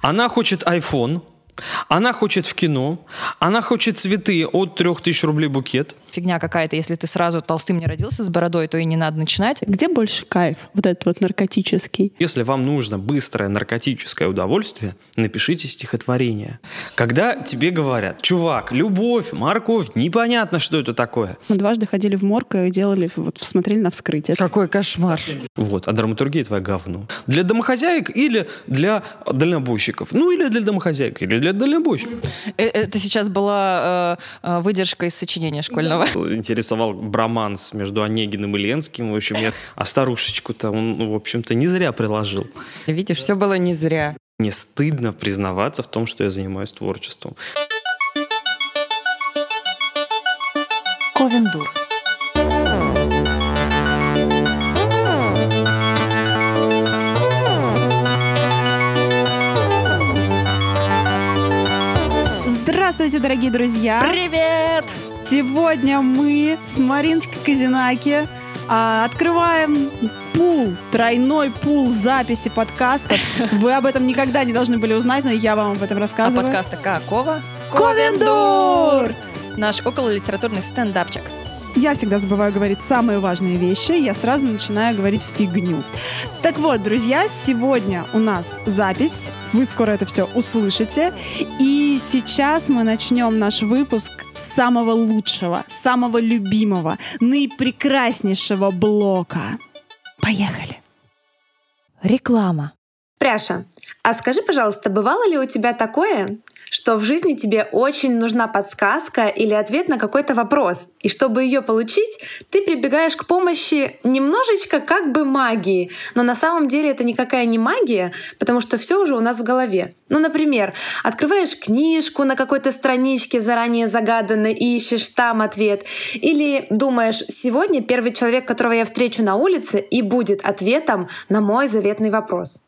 Она хочет iPhone, она хочет в кино, она хочет цветы от 3000 рублей букет. Фигня какая-то, если ты сразу толстым не родился с бородой, то и не надо начинать. Где больше кайф, вот этот вот наркотический? Если вам нужно быстрое наркотическое удовольствие, напишите стихотворение. Когда тебе говорят, чувак, любовь, морковь, непонятно, что это такое. Мы дважды ходили в морг и делали, вот смотрели на вскрытие. Какой кошмар. Вот, а драматургия твоя говно. Для домохозяек или для дальнобойщиков? Ну, или для домохозяек, или для дальнобойщиков. Э, Это сейчас была э, э, выдержка из сочинения школьного. Интересовал броманс между Онегиным и Ленским. В общем, я, а старушечку-то он, ну, в общем-то, не зря приложил. Видишь, все было не зря. Мне стыдно признаваться в том, что я занимаюсь творчеством. Ковендур. Здравствуйте, дорогие друзья! Привет! Сегодня мы с Мариночкой Казинаки а, открываем пул, тройной пул записи подкастов. Вы об этом никогда не должны были узнать, но я вам об этом А рассказываю. подкаста какого? Ковендур! Наш окололитературный стендапчик. Я всегда забываю говорить самые важные вещи, я сразу начинаю говорить фигню. Так вот, друзья, сегодня у нас запись, вы скоро это все услышите, и сейчас мы начнем наш выпуск с самого лучшего, самого любимого, наипрекраснейшего блока. Поехали! Реклама. Пряша, а скажи, пожалуйста, бывало ли у тебя такое, что в жизни тебе очень нужна подсказка или ответ на какой-то вопрос, и чтобы ее получить, ты прибегаешь к помощи немножечко как бы магии, но на самом деле это никакая не магия, потому что все уже у нас в голове. Ну, например, открываешь книжку на какой-то страничке заранее загаданной и ищешь там ответ, или думаешь, сегодня первый человек, которого я встречу на улице, и будет ответом на мой заветный вопрос.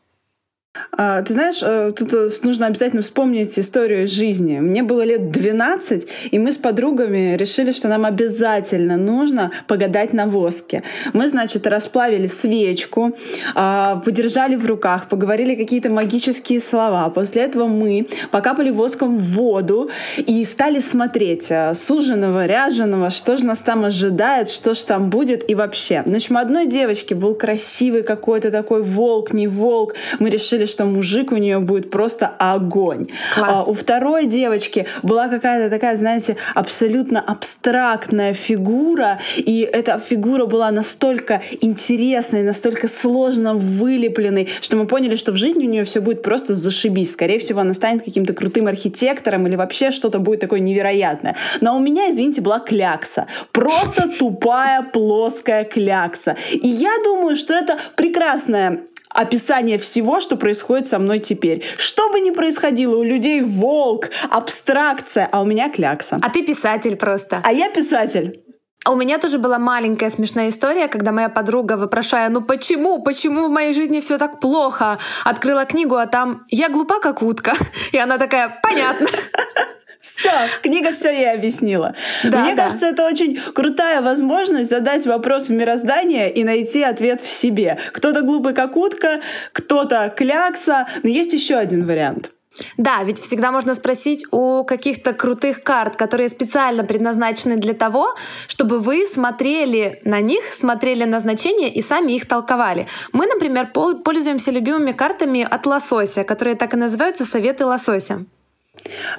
А, Ты знаешь, э, тут э, нужно обязательно вспомнить историю из жизни. Мне было лет 12, и мы с подругами решили, что нам обязательно нужно погадать на воске. Мы, значит, расплавили свечку, а, подержали в руках, поговорили какие-то магические слова. После этого мы покапали воском в воду и стали смотреть э, суженого, ряженого, что же нас там ожидает, что же там будет и вообще. Значит, у одной девочки был красивый какой-то такой волк, не волк. Мы решили, что мужик у нее будет просто огонь. Класс. А у второй девочки была какая-то такая, знаете, абсолютно абстрактная фигура, и эта фигура была настолько интересной, настолько сложно вылепленной, что мы поняли, что в жизни у нее все будет просто зашибись. Скорее всего, она станет каким-то крутым архитектором или вообще что-то будет такое невероятное. Но у меня, извините, была клякса. Просто тупая плоская клякса. И я думаю, что это прекрасная описание всего, что происходит со мной теперь. Что бы ни происходило, у людей волк, абстракция, а у меня клякса. А ты писатель просто. А я писатель. А у меня тоже была маленькая смешная история, когда моя подруга, вопрошая, ну почему, почему в моей жизни все так плохо, открыла книгу, а там «Я глупа, как утка». И она такая «Понятно». Все, книга все ей объяснила. Да, Мне да. кажется, это очень крутая возможность задать вопрос в мироздание и найти ответ в себе. Кто-то глупый как утка, кто-то клякса, но есть еще один вариант. Да, ведь всегда можно спросить у каких-то крутых карт, которые специально предназначены для того, чтобы вы смотрели на них, смотрели на значения и сами их толковали. Мы, например, пол- пользуемся любимыми картами от лосося, которые так и называются «Советы лосося».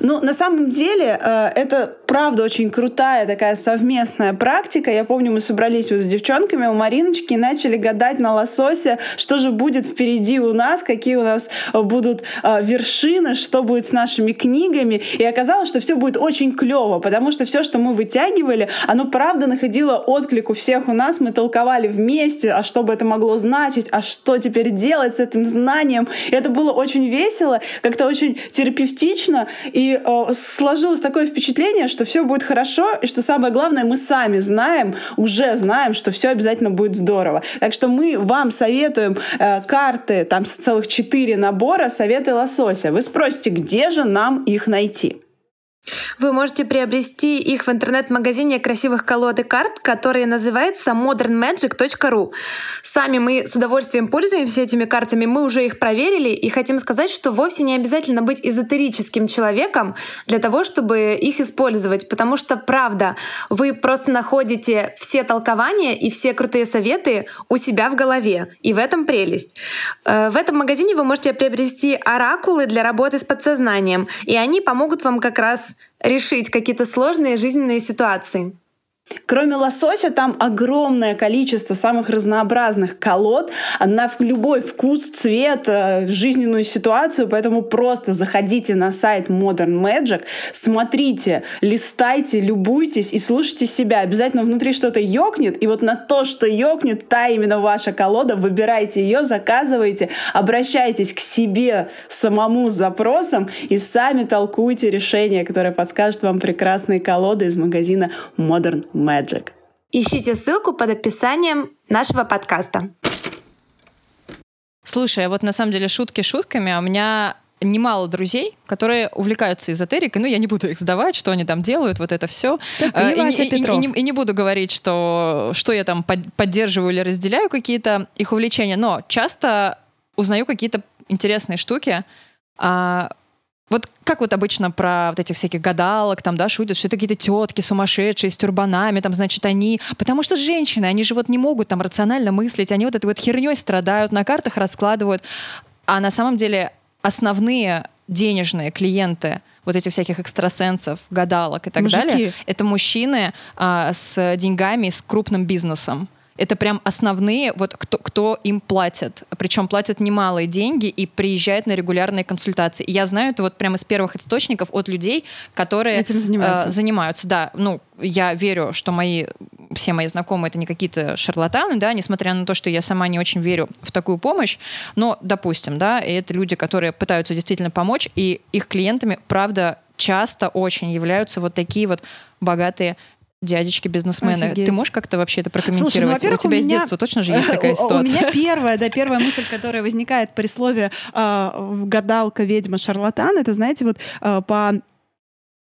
Ну, на самом деле, э, это правда очень крутая такая совместная практика. Я помню, мы собрались вот с девчонками у Мариночки и начали гадать на лососе, что же будет впереди у нас, какие у нас э, будут э, вершины, что будет с нашими книгами. И оказалось, что все будет очень клево, потому что все, что мы вытягивали, оно правда находило отклик у всех у нас. Мы толковали вместе, а что бы это могло значить, а что теперь делать с этим знанием. И это было очень весело, как-то очень терапевтично. И э, сложилось такое впечатление, что все будет хорошо, и что самое главное, мы сами знаем, уже знаем, что все обязательно будет здорово. Так что мы вам советуем э, карты, там целых четыре набора, советы лосося. Вы спросите, где же нам их найти? Вы можете приобрести их в интернет-магазине красивых колод и карт, который называется modernmagic.ru. Сами мы с удовольствием пользуемся этими картами, мы уже их проверили и хотим сказать, что вовсе не обязательно быть эзотерическим человеком для того, чтобы их использовать, потому что, правда, вы просто находите все толкования и все крутые советы у себя в голове, и в этом прелесть. Э, в этом магазине вы можете приобрести оракулы для работы с подсознанием, и они помогут вам как раз решить какие-то сложные жизненные ситуации. Кроме лосося, там огромное количество самых разнообразных колод. На любой вкус, цвет, э, жизненную ситуацию, поэтому просто заходите на сайт Modern Magic, смотрите, листайте, любуйтесь и слушайте себя. Обязательно внутри что-то ёкнет, и вот на то, что ёкнет, та именно ваша колода, выбирайте ее, заказывайте, обращайтесь к себе самому с запросом и сами толкуйте решение, которое подскажет вам прекрасные колоды из магазина Modern Magic. Ищите ссылку под описанием нашего подкаста. Слушай, а вот на самом деле шутки шутками, а у меня немало друзей, которые увлекаются эзотерикой. Ну, я не буду их сдавать, что они там делают, вот это все. ты, и, не- Вася и- и Петров. не, и не буду говорить, что, что я там под- поддерживаю или разделяю какие-то их увлечения, но часто узнаю какие-то интересные штуки. А, вот как вот обычно про вот этих всяких гадалок там, да, шутят, что это какие-то тетки сумасшедшие с тюрбанами, там, значит, они... Потому что женщины, они же вот не могут там рационально мыслить, они вот этой вот херней страдают, на картах раскладывают. А на самом деле основные денежные клиенты вот этих всяких экстрасенсов, гадалок и так Мужики. далее, это мужчины а, с деньгами, с крупным бизнесом. Это прям основные, вот кто, кто им платит. Причем платят немалые деньги и приезжают на регулярные консультации. И я знаю это вот прямо из первых источников от людей, которые Этим занимаются. э, занимаются. Да, ну, я верю, что мои, все мои знакомые это не какие-то шарлатаны, да, несмотря на то, что я сама не очень верю в такую помощь. Но, допустим, да, это люди, которые пытаются действительно помочь, и их клиентами, правда, часто очень являются вот такие вот богатые дядечки-бизнесмены. Ты можешь как-то вообще это Слушай, прокомментировать? ну, во-первых, у тебя у с меня- детства точно же есть такая У- У ситуация? меня первая, да, первая мысль, которая возникает при слове э, гадалка, ведьма, шарлатан, это, знаете, вот э, по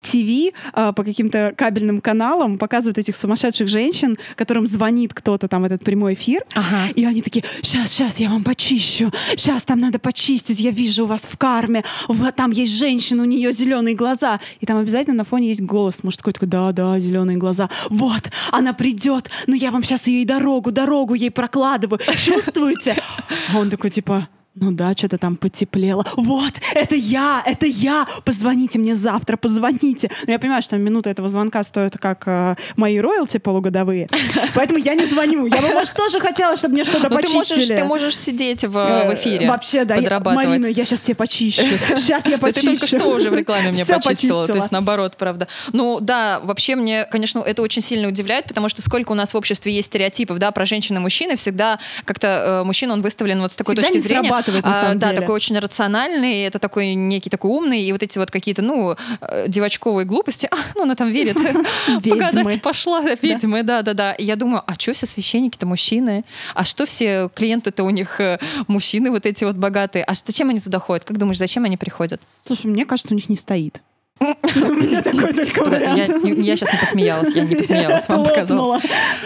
ТВ, э, по каким-то кабельным каналам показывают этих сумасшедших женщин, которым звонит кто-то там этот прямой эфир, Ага. и они такие, сейчас, сейчас, я вам почищу, сейчас там надо почистить, я вижу у вас в карме, вот там есть женщина, у нее зеленые глаза, и там обязательно на фоне есть голос мужской, такой, да, да, зеленые глаза, вот, она придет, ну я вам сейчас ей дорогу, дорогу ей прокладываю, чувствуете? А он такой, типа, ну да, что-то там потеплело. Вот, это я, это я. Позвоните мне завтра, позвоните. Но я понимаю, что минута этого звонка стоит как э, мои роялти полугодовые. Поэтому я не звоню. Я бы, может, тоже хотела, чтобы мне что-то Ну, ты можешь, почистили. ты можешь сидеть в, Э, в эфире, Вообще, да. я- подрабатывать. Марина, я сейчас тебе почищу. Сейчас я Да ты почищу. только что уже в рекламе мне почистила, то есть наоборот, правда. Ну да, вообще мне, конечно, это очень сильно удивляет, потому что сколько у нас в обществе есть стереотипов, да, про женщин и мужчин, и всегда как-то э, мужчина, он выставлен вот с такой Всегда точки зрения. Срабатывает, на а, самом да, деле. такой очень рациональный, это такой некий такой умный, и вот эти вот какие-то, ну, э, девочковые глупости, а, ну она там верит, погадать пошла, ведьмы, да-да-да. Я думаю, а что все священники-то мужчины? А что все клиенты-то у них э, мужчины вот эти вот богатые? А зачем они туда ходят? Как думаешь, зачем они приходят? Слушай, мне кажется, у них не стоит. У меня такой только вариант. я сейчас не посмеялась, я не посмеялась, вам показалось.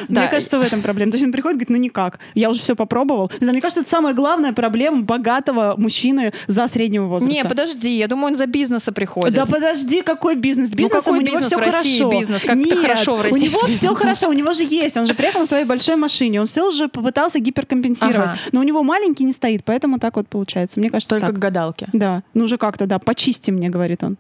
Мне кажется, в этом проблема. То есть он приходит, говорит, ну никак, я уже все попробовал. Мне кажется, это самая главная проблема богатого мужчины за среднего возраста. Не, подожди, я думаю, он за бизнеса приходит. Да подожди, какой бизнес? Бизнес какой у него бизнес все в России хорошо. бизнес? Как Нет, хорошо в У России него с все хорошо, у него же есть. Он же приехал на своей большой машине, он все уже попытался гиперкомпенсировать. Ага. Но у него маленький не стоит, поэтому так вот получается. Мне кажется, Только так. к гадалке. Да, ну уже как-то, да, почисти мне, говорит он.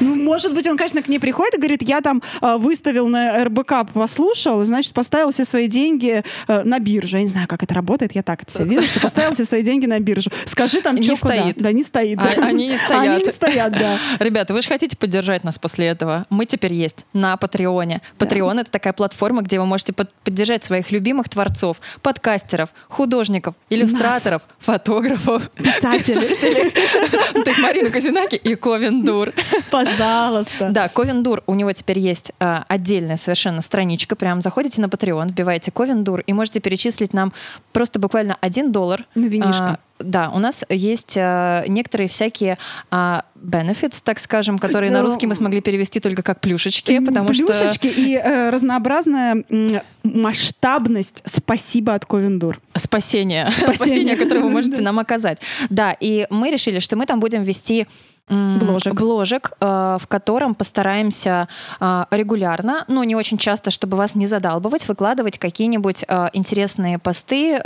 Ну, может быть, он, конечно, к ней приходит и говорит, я там э, выставил на РБК, послушал, значит, поставил все свои деньги э, на бирже. Я не знаю, как это работает, я так это себе вижу, что поставил все свои деньги на биржу. Скажи там, что куда. стоит. Да, не стоит. А- да. они не стоят. Они не стоят, да. Ребята, вы же хотите поддержать нас после этого? Мы теперь есть на Патреоне. Патреон — это такая платформа, где вы можете под- поддержать своих любимых творцов, подкастеров, художников, иллюстраторов, фотографов, Писатели. Ну, То есть Марину Казинаки и Ковен Дур. Пожалуйста. Да, Ковендур, у него теперь есть а, отдельная совершенно страничка. Прям заходите на Patreon, вбиваете Ковендур и можете перечислить нам просто буквально один доллар. На винишко. а, да, у нас есть э, некоторые всякие э, benefits, так скажем, которые на Ну, русский мы смогли перевести только как плюшечки, потому что... Плюшечки и э, разнообразная м, масштабность спасибо от Ковендур. Спасение. Спасение. Которое вы можете нам оказать. Да, и мы решили, что мы там будем вести Бложек. бложек, э, в котором постараемся э, регулярно, но не очень часто, чтобы вас не задалбывать, выкладывать какие-нибудь э, интересные посты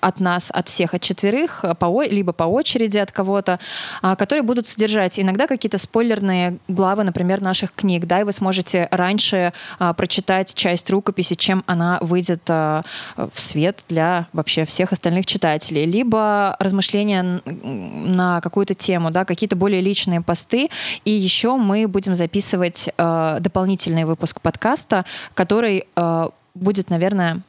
от нас, от всех, от четверых, э, по, либо по очереди от кого-то, а, которые будут содержать иногда какие-то спойлерные главы, например, наших книг, да, и вы сможете раньше а, прочитать часть рукописи, чем она выйдет а, в свет для вообще всех остальных читателей, либо размышления на какую-то тему, да, какие-то более личные посты, и еще мы будем записывать а, дополнительный выпуск подкаста, который а, будет, наверное,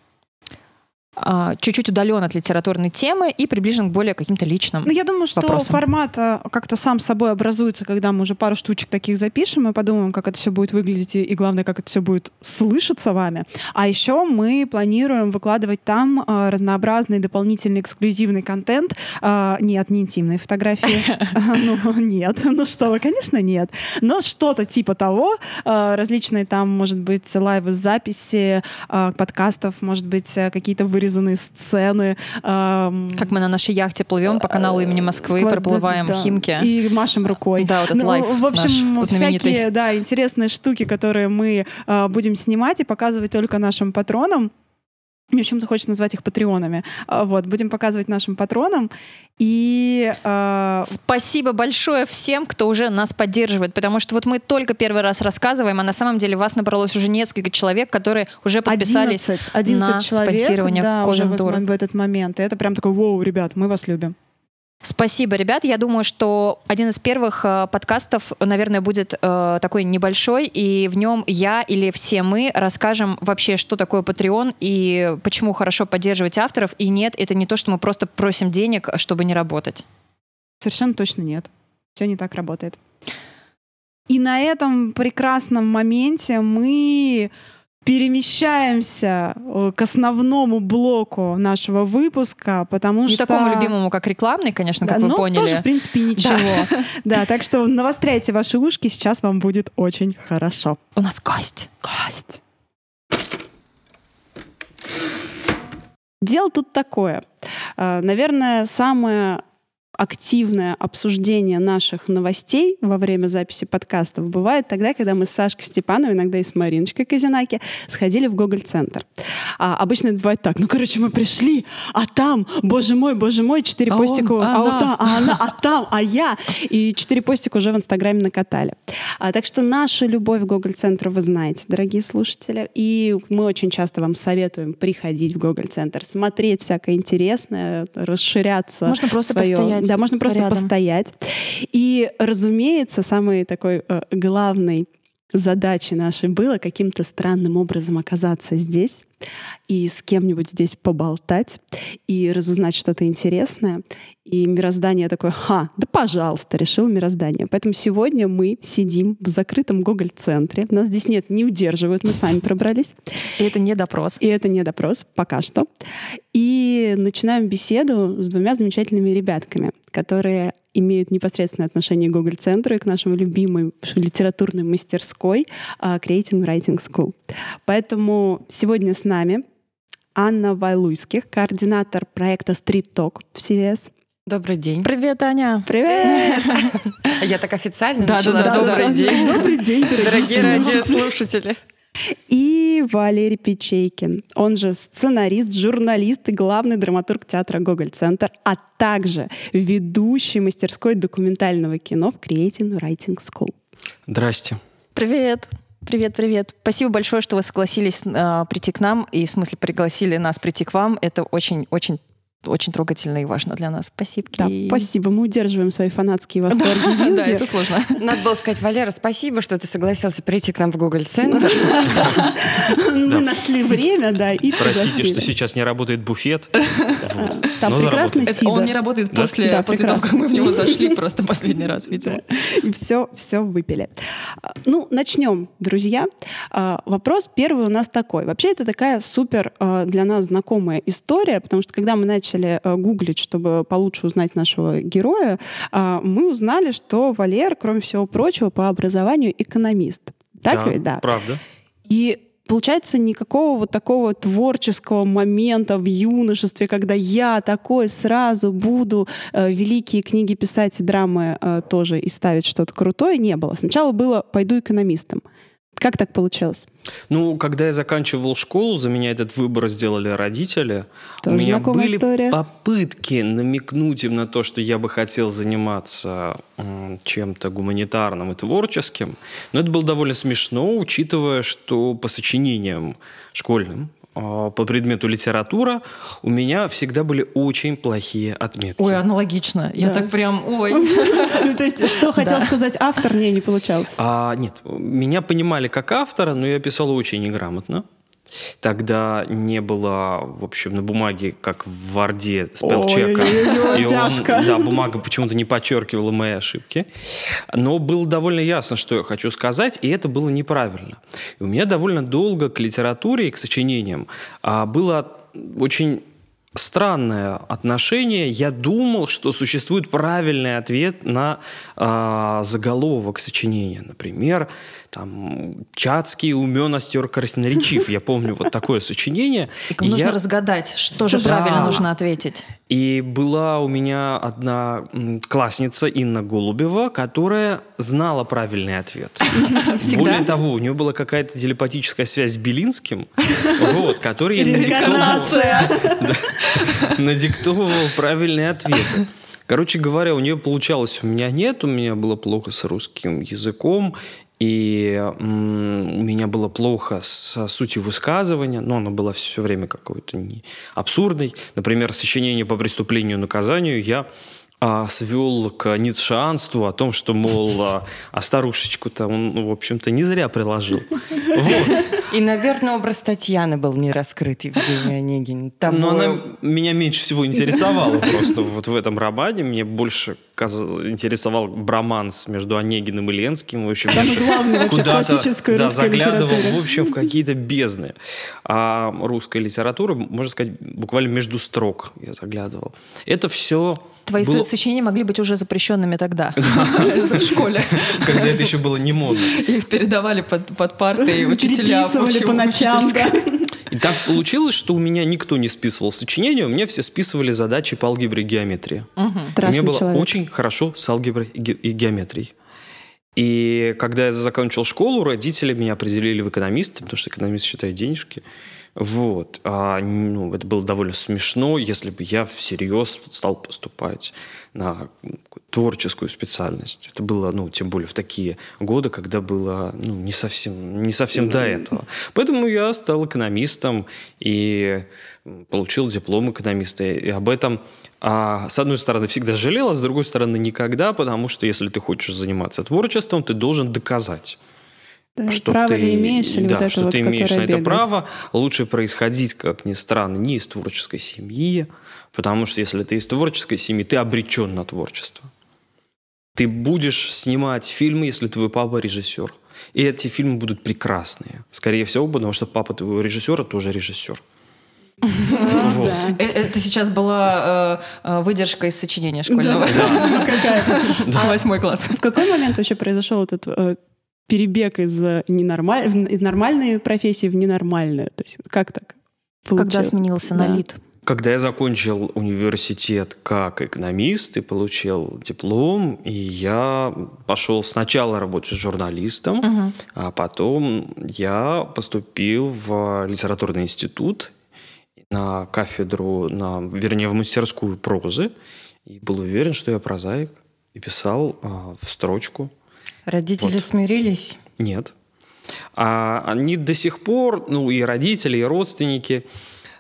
чуть-чуть удален от литературной темы и приближен к более каким-то личным. Ну, я думаю, что вопросам. формат э, как-то сам собой образуется, когда мы уже пару штучек таких запишем и подумаем, как это все будет выглядеть и, главное, как это все будет слышаться вами. А еще мы планируем выкладывать там э, разнообразный дополнительный эксклюзивный контент. Э, нет, не интимные фотографии. Ну, нет. Ну что вы, конечно, нет. Но что-то типа того. Э, Различные там, может быть, лайвы записи э, подкастов, может быть, какие-то вырезанные сцены. эм, Как мы на нашей яхте плывем по каналу имени Москвы, Сквад- проплываем да, да. Химки. И машем рукой. Да, вот этот Ну, лайф в общем, наш знаменитый. всякие, да, интересные штуки, которые мы э, будем снимать и показывать только нашим патронам. Мне почему-то хочется назвать их патреонами. А, Вот, будем показывать нашим патронам. И э, Спасибо большое всем, кто уже нас поддерживает, потому что вот мы только первый раз рассказываем, а на самом деле вас набралось уже несколько человек, которые уже подписались 11, 11 на человек, спонсирование да, уже в, Ковендур. этот- в этот момент. И это прям такой, воу, ребят, мы вас любим. Спасибо, ребят. Я думаю, что один из первых э, подкастов, наверное, будет э, такой небольшой, и в нем я или все мы расскажем вообще, что такое Patreon и почему хорошо поддерживать авторов. И нет, это не то, что мы просто просим денег, чтобы не работать. Совершенно точно нет. Все не так работает. И на этом прекрасном моменте мы перемещаемся э, к основному блоку нашего выпуска, потому Не что... такому любимому, как рекламный, конечно, как Да, вы ну, поняли. тоже, в принципе, ничего. Да. так что навостряйте ваши ушки, сейчас вам будет очень хорошо. У нас гость. Кость. Дело тут такое. А, Наверное, самое активное обсуждение наших новостей во время записи подкастов бывает тогда, когда мы с Сашкой Степановой, иногда и с Мариночкой Казинаки, сходили в Гоголь-центр. А обычно это бывает так. Ну, короче, мы пришли, а там, боже мой, боже мой, четыре А постика, он, а вот она. там, а она, а там, а я. И четыре постика уже в Инстаграме накатали. А, так что нашу любовь к Гоголь-центру вы знаете, дорогие слушатели. И мы очень часто вам советуем приходить в Гоголь-центр, смотреть всякое интересное, расширяться. Можно просто своё- постоять Да, можно просто рядом. постоять. И, разумеется, самый такой э, главный задачей нашей было каким-то странным образом оказаться здесь и с кем-нибудь здесь поболтать и разузнать что-то интересное. И мироздание такое, ха, да пожалуйста, решил мироздание. Поэтому сегодня мы сидим в закрытом Гоголь-центре. Нас здесь нет, не удерживают, мы сами пробрались. И это не допрос. И это не допрос пока что. И начинаем беседу с двумя замечательными ребятками, которые имеют непосредственное отношение к Google-центру и к нашему любимой литературной мастерской а, Creating Writing School. Поэтому сегодня с нами Анна Вайлуйских, координатор проекта Street Talk в CVS. Добрый день. Привет, Аня. Привет! Я так официально Да, начала. да, да, Добрый да. день. Добрый день, Дорогие дорогие слушатели. И Валерий Печейкин, он же сценарист, журналист и главный драматург театра Гоголь-центр, а также ведущий мастерской документального кино в Creating Writing School. Здрасте. Привет. Привет, привет. Спасибо большое, что вы согласились э, прийти к нам и, в смысле, пригласили нас прийти к вам. Это очень, очень, трогательно и важно для нас. Спасибо. Да, спасибо, мы удерживаем свои фанатские восторги Да, это сложно. Надо было сказать, Валера, спасибо, что ты согласился прийти к нам в Google центр Мы нашли время, да, и Простите, что сейчас не работает буфет. Там прекрасный. Это он не сидор. работает после, того, как мы в него зашли просто последний раз, видимо. И все, все выпили. А, Ну, начнем, друзья. А, Вопрос первый у нас такой. Вообще это такая супер а, для нас знакомая история, потому что когда мы начали а, гуглить, чтобы получше узнать нашего героя, а, мы узнали, что Валер, кроме всего прочего, по образованию экономист. Так ведь? Да. Правда. И получается никакого вот такого творческого момента в юношестве, когда я такой сразу буду э, великие книги писать и драмы э, тоже и ставить что-то крутое, не было. Сначала было «пойду экономистом». Как так получилось? Ну, когда я заканчивал школу, за меня этот выбор сделали родители. Тоже У меня были история. попытки намекнуть им на то, что я бы хотел заниматься чем-то гуманитарным и творческим. Но это было довольно смешно, учитывая, что по сочинениям школьным по предмету литература у меня всегда были очень плохие отметки. Ой, аналогично. Я Да. так прям, ой. Ну, то есть, что хотел Да. сказать автор, не, не получалось. А, нет, меня понимали как автора, но я писал очень неграмотно. Тогда не было, в общем, на бумаге, как в Варде, спелчека. И он- да, бумага почему-то не подчеркивала мои ошибки. Но было довольно ясно, что я хочу сказать, и это было неправильно. И у меня довольно долго к литературе и к сочинениям а, было очень странное отношение. Я думал, что существует правильный ответ на а, заголовок сочинения. Например, там «Чацкий умен, остер красноречив». Я помню вот такое сочинение. И нужно Я- разгадать, что же Да. правильно нужно ответить. и была у меня одна классница Инна Голубева, которая знала правильный ответ. Всегда? Более того, у нее была какая-то телепатическая связь с Белинским, вот, который надиктовывал, надиктовывал правильные ответы. Короче говоря, у нее получалось, у меня нет, у меня было плохо с русским языком, и у меня было плохо с сутью высказывания, но оно было все время какой-то не абсурдной. Например, сочинение по преступлению и наказанию я а, свел к ницшеанству о том, что, мол, а, а старушечку-то он, ну, в общем-то, не зря приложил. Вот. И, наверное, образ Татьяны был не раскрыт, Евгения Онегин. Того- Но она меня меньше всего интересовала просто вот в этом романе. Мне больше интересовал броманс между Онегиным и Ленским. В общем, куда-то да, заглядывал, литературе. в общем, в какие-то бездны. А русская литература, можно сказать, буквально между строк я заглядывал. Это все Твои было, сочинения могли быть уже запрещенными тогда, в школе. когда это еще было не модно. Их передавали под, под парты, и учителя по ночам. И так получилось, что у меня никто не списывал сочинения, у меня все списывали задачи по алгебре и геометрии. И Страшный мне было человек. очень хорошо с алгеброй и ге- и геометрией. И когда я закончил школу, родители меня определили в экономиста, потому что экономист считает денежки. Вот. А, ну, это было довольно смешно, если бы я всерьез стал поступать на творческую специальность. Это было, ну, тем более в такие годы, когда было ну, не, совсем, не совсем до этого. Поэтому я стал экономистом и получил диплом экономиста. И об этом, а, с одной стороны, всегда жалел, а с другой стороны, никогда, потому что если ты хочешь заниматься творчеством, ты должен доказать Да, что право ты, ли имеешь, или да, вот это что вот, ты имеешь на это бегает? право. Лучше происходить, как ни странно, не из творческой семьи, потому что если ты из творческой семьи, ты обречен на творчество. Ты будешь снимать фильмы, если твой папа режиссер. И эти фильмы будут прекрасные. Скорее всего, потому что папа твоего режиссера тоже режиссер. Вот. Да. Э, Это сейчас была э, э, выдержка из сочинения школьного. А восьмой класс. В какой момент вообще произошел этот э, перебег из, ненормаль- в- из нормальной профессии в ненормальную? То есть как так? Когда сменился на лид. Когда я закончил университет как экономист и получил диплом, и я пошел сначала работать журналистом, Мгм. а потом я поступил в литературный институт на кафедру, на, вернее, в мастерскую прозы, и был уверен, что я прозаик, и писал а, в строчку. Родители Вот. смирились. Нет. А они до сих пор, ну и родители, и родственники,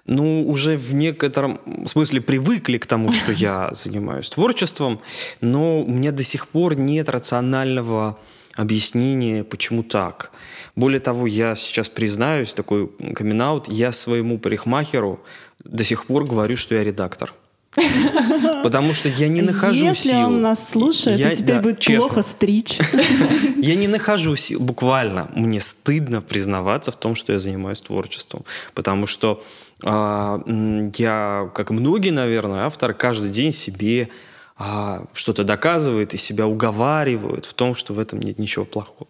ну уже в некотором смысле привыкли к тому, что я занимаюсь творчеством, но у меня до сих пор нет рационального объяснения, почему так. Более того, я сейчас признаюсь, такой камин я своему парикмахеру до сих пор говорю, что я редактор. Потому что я не нахожу Если сил. он нас слушает, Я- то теперь да, будет честно. плохо стричь. Я не нахожу сил, буквально. Мне стыдно признаваться в том, что я занимаюсь творчеством. Потому что я, как и многие, наверное, авторы, каждый день себе а, что-то доказывает и себя уговаривают в том, что в этом нет ничего плохого.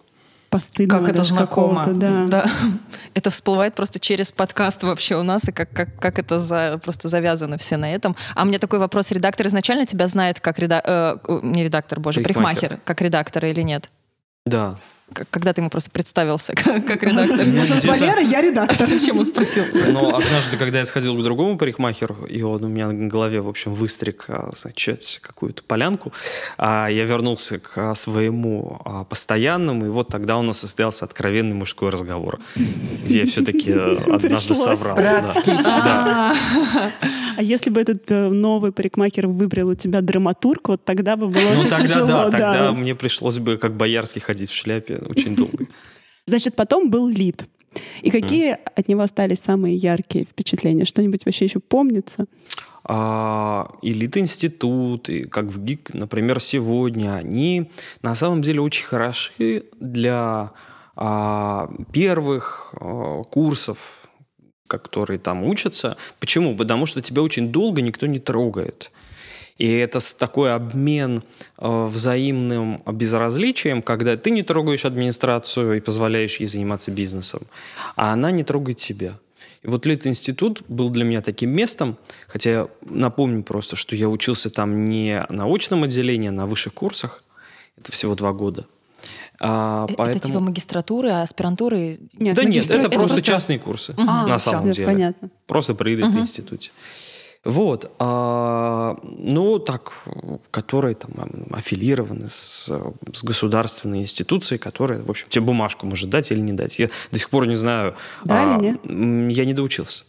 Постыдного Как это знакомо. какого-то, да. Это всплывает просто через подкаст вообще у нас, и как, как, как это за, просто завязано все на этом. А мне такой вопрос. Редактор изначально тебя знает как редактор... не редактор, боже, Парикмахер. парикмахер, как редактора или нет? Да. Когда ты ему просто представился как, как редактор. Ну, Зовут Валера, я редактор. Зачем он спросил? Но однажды, когда я сходил к другому парикмахеру, и он у меня на голове, в общем, выстриг, а, значит, какую-то полянку, а я вернулся к а, своему постоянному, и вот тогда у нас состоялся откровенный мужской разговор, где я все-таки однажды Пришлось. соврал. да. Братский. Да. А если бы этот э, новый парикмахер выбрал у тебя драматург, вот тогда бы было Ну очень тогда тяжело. да, да. тогда мне пришлось бы как боярский ходить в шляпе очень долго. Значит, потом был лид. И какие от него остались самые яркие впечатления? Что-нибудь вообще еще помнится? А, Элит-институт, как в ГИК, например, сегодня, они на самом деле очень хороши для а, первых а, курсов, которые там учатся. Почему? Потому что тебя очень долго никто не трогает. И это такой обмен э, взаимным безразличием, когда ты не трогаешь администрацию и позволяешь ей заниматься бизнесом, а она не трогает тебя. И вот Лит-институт был для меня таким местом, хотя я напомню просто, что я учился там не на очном отделении, а на высших курсах. Это всего два года. А, Это поэтому... типа магистратуры, аспирантуры? Нет, Да нет, магистратура- это, это просто просто- частные курсы, А, на всё, самом деле. понятно. Просто при институте. Вот, а, ну, так, которые там ам, аффилированы с, с государственной институцией, которая, в общем, тебе бумажку может дать или не дать. Я до сих пор не знаю. Дали, а, нет? м, Я не доучился.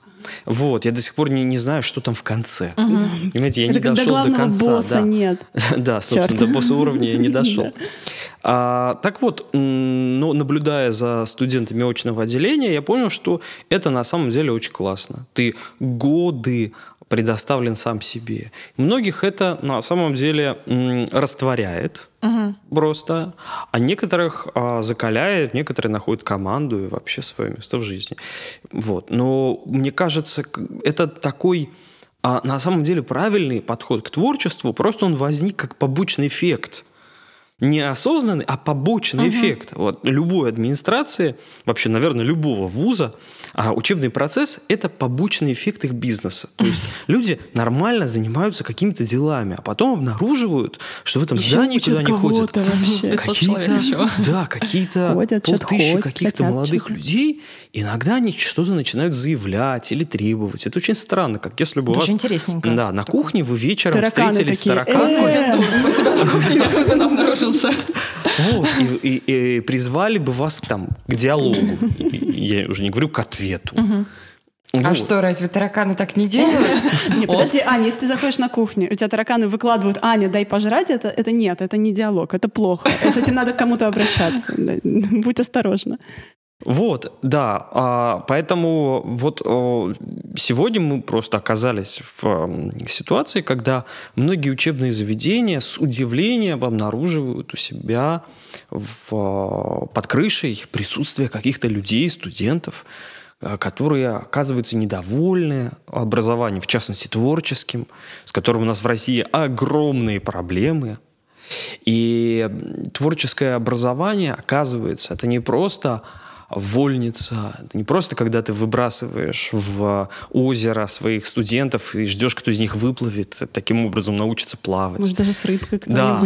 Вот, я до сих пор не, не знаю, что там в конце. Понимаете, я Это не дошел до главного конца. босса да. нет. Да, собственно, Чёрт. до босса уровня я не дошел. А, так вот, ну, наблюдая за студентами очного отделения, я понял, что это на самом деле очень классно. Ты годы предоставлен сам себе. Многих это на самом деле м, растворяет просто, а некоторых а, закаляет, некоторые находят команду и вообще свое место в жизни. Вот. Но мне кажется, это такой а, на самом деле правильный подход к творчеству, просто он возник как побочный эффект. Не осознанный, а побочный эффект. Вот любой администрации, вообще, наверное, любого вуза, а учебный процесс – это побочный эффект их бизнеса. То есть люди нормально занимаются какими-то делами, а потом обнаруживают, что в этом Ещё здании, куда они ходят, кого-то вообще. 500 человек какие-то, еще. да, какие-то полтысячи каких-то молодых людей, иногда они что-то начинают заявлять или требовать. Это очень странно, как если бы у вас... Да, на кухне вы вечером встретились с тараканами, «Э, У тебя на кухне неожиданно обнаружился. вот, и, и- и призвали бы вас там к диалогу. Я уже не говорю к ответу. А Вот. что, разве тараканы так не делают? Не, подожди, Аня, если ты заходишь на кухню, у тебя тараканы выкладывают, Аня, дай пожрать, это, это нет, это не диалог, это плохо. С этим надо к кому-то обращаться. Будь осторожна. Вот, да. а, поэтому вот о, сегодня мы просто оказались в ситуации, когда многие учебные заведения с удивлением обнаруживают у себя в, а, под крышей присутствие каких-то людей, студентов, а, которые оказываются недовольны образованием, в частности творческим, с которым у нас в России огромные проблемы. И творческое образование, оказывается, это не просто вольница, это не просто когда ты выбрасываешь в озеро своих студентов и ждешь, кто из них выплывет, таким образом научится плавать. Может, даже с рыбкой Да.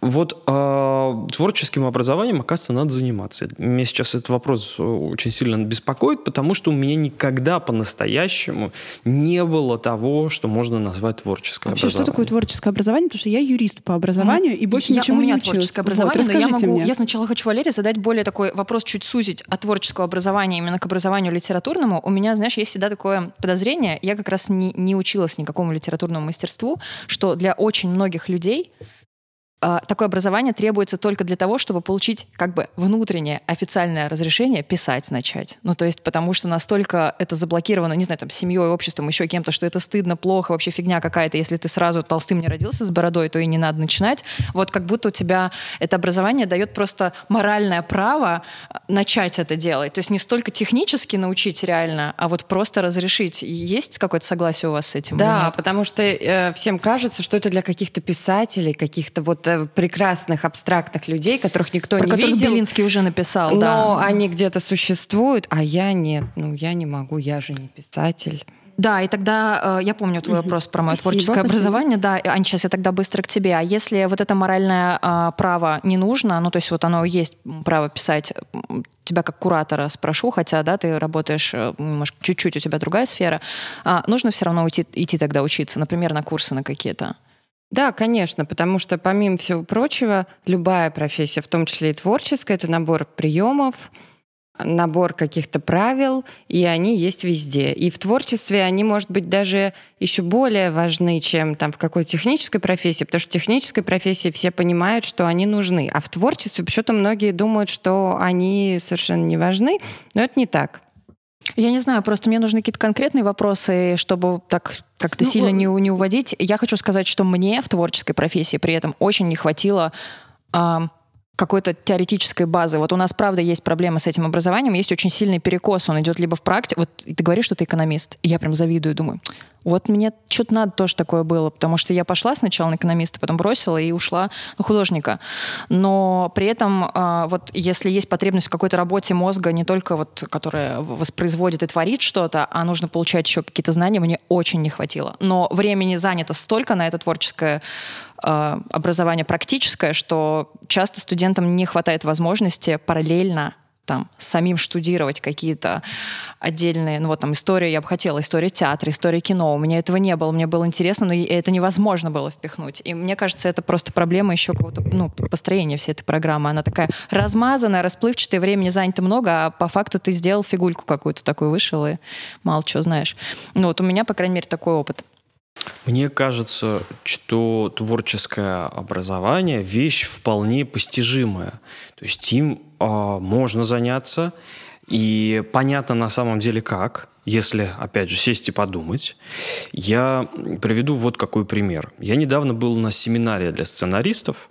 Вот а, творческим образованием, оказывается, надо заниматься. Меня сейчас этот вопрос э, очень сильно беспокоит, потому что у меня никогда по-настоящему не было того, что можно назвать творческое Вообще, что образование. такое творческое образование? Потому что я юрист по образованию и больше Я- ничему у меня не училась. творческое Вот, образование, но я могу. мне. Я сначала хочу Валерии задать более такой вопрос, чуть сузить от творческого образования именно к образованию литературному. У меня, знаешь, есть всегда такое подозрение. Я как раз не, не училась никакому литературному мастерству, что для очень многих людей такое образование требуется только для того, чтобы получить как бы внутреннее официальное разрешение писать начать. Ну, то есть потому что настолько это заблокировано, не знаю, там, семьей, обществом, еще кем-то, что это стыдно, плохо, вообще фигня какая-то. Если ты сразу толстым не родился с бородой, то и не надо начинать. Вот как будто у тебя это образование дает просто моральное право а, начать это делать. То есть не столько технически научить реально, а вот просто разрешить. Есть какое-то согласие у вас с этим? Да, потому что э, всем кажется, что это для каких-то писателей, каких-то вот прекрасных абстрактных людей, которых никто Про не которых видел. Белинский уже написал, но да. они где-то существуют, а я нет. Ну, я не могу, я же не писатель. Да, и тогда э, я помню твой вопрос про мое Спасибо, творческое спасибо. образование. Да, Ань, сейчас я тогда быстро к тебе. А если вот это моральное э, право не нужно, ну то есть вот оно есть право писать, тебя как куратора спрошу, хотя да, ты работаешь, э, может, чуть-чуть у тебя другая сфера, а, нужно все равно уйти, идти тогда учиться, например, на курсы на какие-то. Да, конечно, потому что, помимо всего прочего, любая профессия, в том числе и творческая, это набор приемов, набор каких-то правил, и они есть везде. И в творчестве они, может быть, даже еще более важны, чем там в какой технической профессии, потому что в технической профессии все понимают, что они нужны, а в творчестве почему-то многие думают, что они совершенно не важны, но это не так. Я не знаю, просто мне нужны какие-то конкретные вопросы, чтобы так как-то Ну, сильно не, не уводить. Я хочу сказать, что мне в творческой профессии при этом очень не хватило ам, какой-то теоретической базы. Вот у нас, правда, есть проблемы с этим образованием, есть очень сильный перекос, он идет либо в практике, вот ты говоришь, что ты экономист, и я прям завидую, думаю, вот мне что-то надо тоже такое было, потому что я пошла сначала на экономиста, потом бросила и ушла на художника. Но при этом, а, вот если есть потребность в какой-то работе мозга, не только вот, которая воспроизводит и творит что-то, а нужно получать еще какие-то знания, мне очень не хватило. Но времени занято столько на это творческое образование практическое, что часто студентам не хватает возможности параллельно там самим штудировать какие-то отдельные, ну вот там история, я бы хотела, история театра, история кино. У меня этого не было, мне было интересно, но это невозможно было впихнуть. И мне кажется, это просто проблема еще какого-то, ну, построения всей этой программы. Она такая размазанная, расплывчатая, времени занято много, а по факту ты сделал фигульку какую-то такую, вышел и мало чего знаешь. Ну вот у меня, по крайней мере, такой опыт. Мне кажется, что творческое образование вещь вполне постижимая. То есть им а, можно заняться, и понятно на самом деле как, если, опять же, сесть и подумать. Я приведу вот какой пример. Я недавно был на семинаре для сценаристов,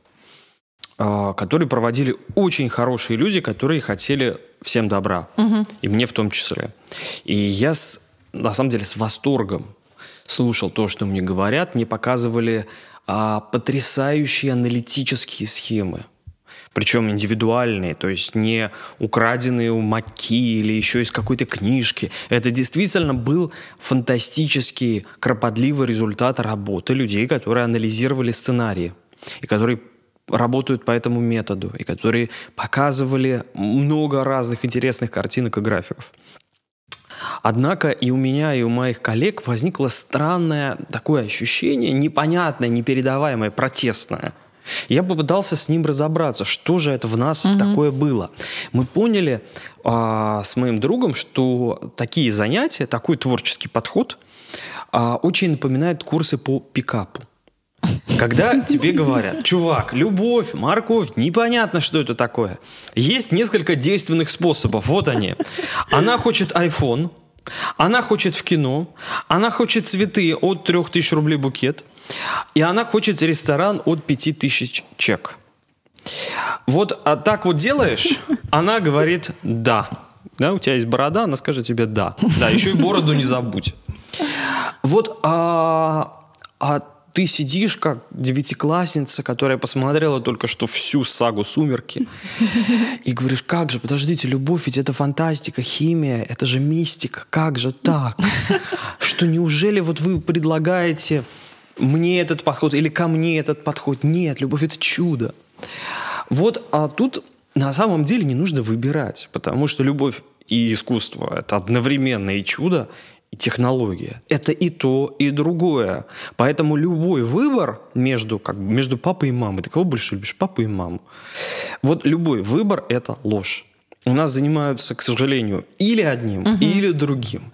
а, который проводили очень хорошие люди, которые хотели всем добра, и мне в том числе. И я, с- на самом деле, с восторгом слушал то, что мне говорят. Мне показывали а, потрясающие аналитические схемы. Причем индивидуальные, то есть не украденные у Маки или еще из какой-то книжки. Это действительно был фантастический, кропотливый результат работы людей, которые анализировали сценарии и которые работают по этому методу, и которые показывали много разных интересных картинок и графиков. Однако и у меня, и у моих коллег возникло странное такое ощущение, непонятное, непередаваемое, протестное. Я попытался с ним разобраться, что же это в нас такое было. Мы поняли а, с моим другом, что такие занятия, такой творческий подход а, очень напоминает курсы по пикапу. Когда тебе говорят, чувак, любовь, морковь, непонятно, что это такое. Есть несколько действенных способов. Вот они. Она хочет iPhone, она хочет в кино, она хочет цветы от 3000 рублей букет, и она хочет ресторан от 5000 чек. Вот а так вот делаешь, она говорит «да». Да, у тебя есть борода, она скажет тебе «да». Да, еще и бороду не забудь. Вот, а, а ты сидишь как девятиклассница, которая посмотрела только что всю сагу «Сумерки», и говоришь, как же, подождите, любовь, ведь это фантастика, химия, это же мистика, как же так? Что неужели вот вы предлагаете мне этот подход или ко мне этот подход? Нет, любовь — это чудо. Вот, а тут на самом деле не нужно выбирать, потому что любовь и искусство — это одновременно и чудо, и технология. Это и то, и другое. Поэтому любой выбор между, как, между папой и мамой, ты кого больше любишь, папу и маму? Вот любой выбор – это ложь. У нас занимаются, к сожалению, или одним, или другим.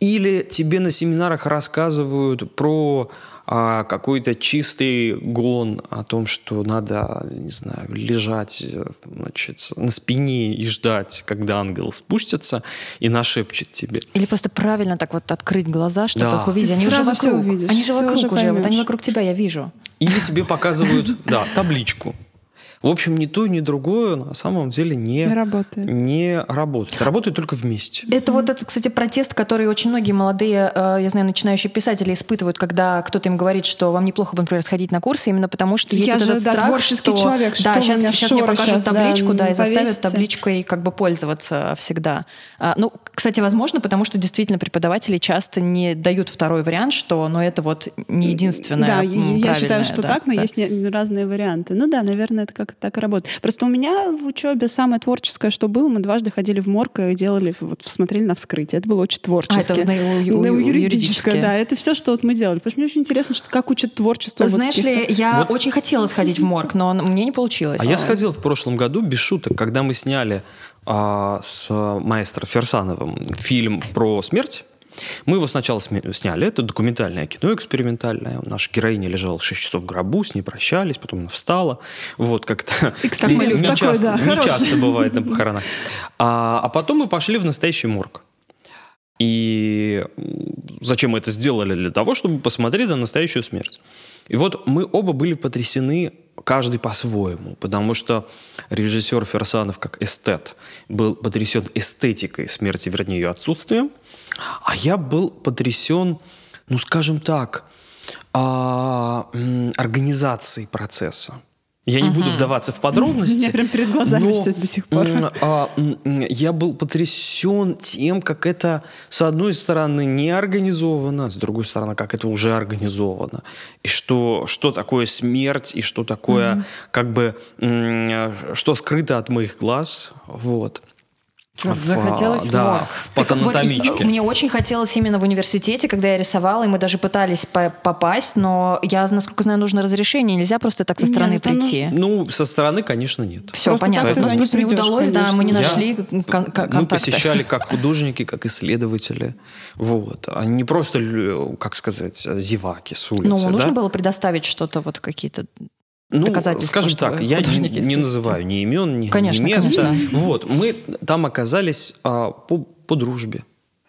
Или тебе на семинарах рассказывают про а, какой-то чистый гон о том, что надо, не знаю, лежать значит, на спине и ждать, когда ангел спустится и нашепчет тебе. Или просто правильно так вот открыть глаза, чтобы Да. их увидеть. Ты Они уже вокруг. увидишь, они же вокруг уже уже. Вот они вокруг тебя, я вижу. Или тебе показывают, да, табличку. В общем, ни то, ни другое на самом деле не, Не работает. не работает. Работает только вместе. Это вот этот, кстати, протест, который очень многие молодые, э, я знаю, начинающие писатели испытывают, когда кто-то им говорит, что вам неплохо бы, например, сходить на курсы, именно потому что есть Я вот же, этот да, страх, творческий что человек, что да, сейчас, меня сейчас мне покажут да, табличку, да, и заставят табличкой как бы пользоваться всегда. А, ну, кстати, возможно, потому что действительно преподаватели часто не дают второй вариант, что, но это вот не единственное Да, м, я считаю, что да, так, но да. есть не- разные варианты. Ну да, наверное, это как-то так и работает. Просто у меня в учебе самое творческое, что было, мы дважды ходили в морг и делали, вот смотрели на вскрытие. Это было очень А, творчески. это на- у- у- Да, у- юридическое, да. Это все, что вот мы делали. Потому что мне очень интересно, что как учат творчество. вот Знаешь ли, каких-то- я очень хотела сходить в морг, но мне не получилось. А я сходил в прошлом году, без шуток, когда мы сняли а, с маэстро Ферсановым фильм про смерть. Мы его сначала сняли, это документальное кино экспериментальное. Наша героиня лежала 6 часов в гробу, с ней прощались, потом она встала. Вот как-то не, часто, бывает на похоронах. А, а потом мы пошли в настоящий морг. И зачем мы это сделали? Для того, чтобы посмотреть на настоящую смерть. И вот мы оба были потрясены, каждый по-своему, потому что режиссер Ферсанов, как эстет, был потрясен эстетикой смерти, вернее, ее отсутствием, а я был потрясен, ну, скажем так, а, организацией процесса. Я не буду вдаваться в подробности. У меня прям перед глазами но, всё до сих пор. а, я был потрясен тем, как это, с одной стороны, не организовано, с другой стороны, как это уже организовано. И что, что такое смерть, и что такое, как бы, м, что скрыто от моих глаз. Вот. Захотелось в да, морг. в Так вот, патанатомичке. Мне очень хотелось именно в университете, когда я рисовала, и мы даже пытались по- попасть, но я, насколько знаю, нужно разрешение, нельзя просто так со Нет, стороны нужно- прийти. Ну, со стороны, конечно, нет. Все, Просто понятно. так У нас не просто не удалось, да, мы не конечно. нашли кон- кон- Мы контакты. посещали как художники, как исследователи. Вот. А не просто, как сказать, зеваки с улицы. Ну, да? нужно было предоставить что-то, вот какие-то... Ну, доказательства, скажем так, я не, не называю ни имен, ни, Конечно, ни места. конечно. Вот, мы там оказались а, по, по дружбе.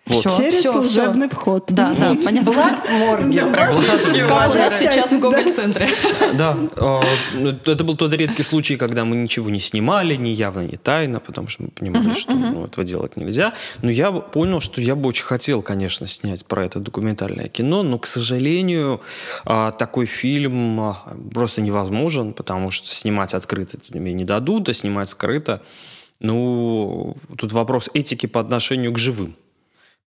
Вот. Всё, Через всё, служебный всё. вход. Да, да, понятно. Влад в морге. Как у нас сейчас в. Гоголь-центре. Да, а, ну, это был тот редкий случай, когда мы ничего не снимали, ни явно, ни тайно, потому что мы понимали, что ну, этого делать нельзя. Но я понял, что я бы очень хотел, конечно, снять про это документальное кино, но, к сожалению, а, такой фильм а, просто невозможен, потому что снимать открыто тебе не дадут, а снимать скрыто, ну, тут вопрос этики по отношению к живым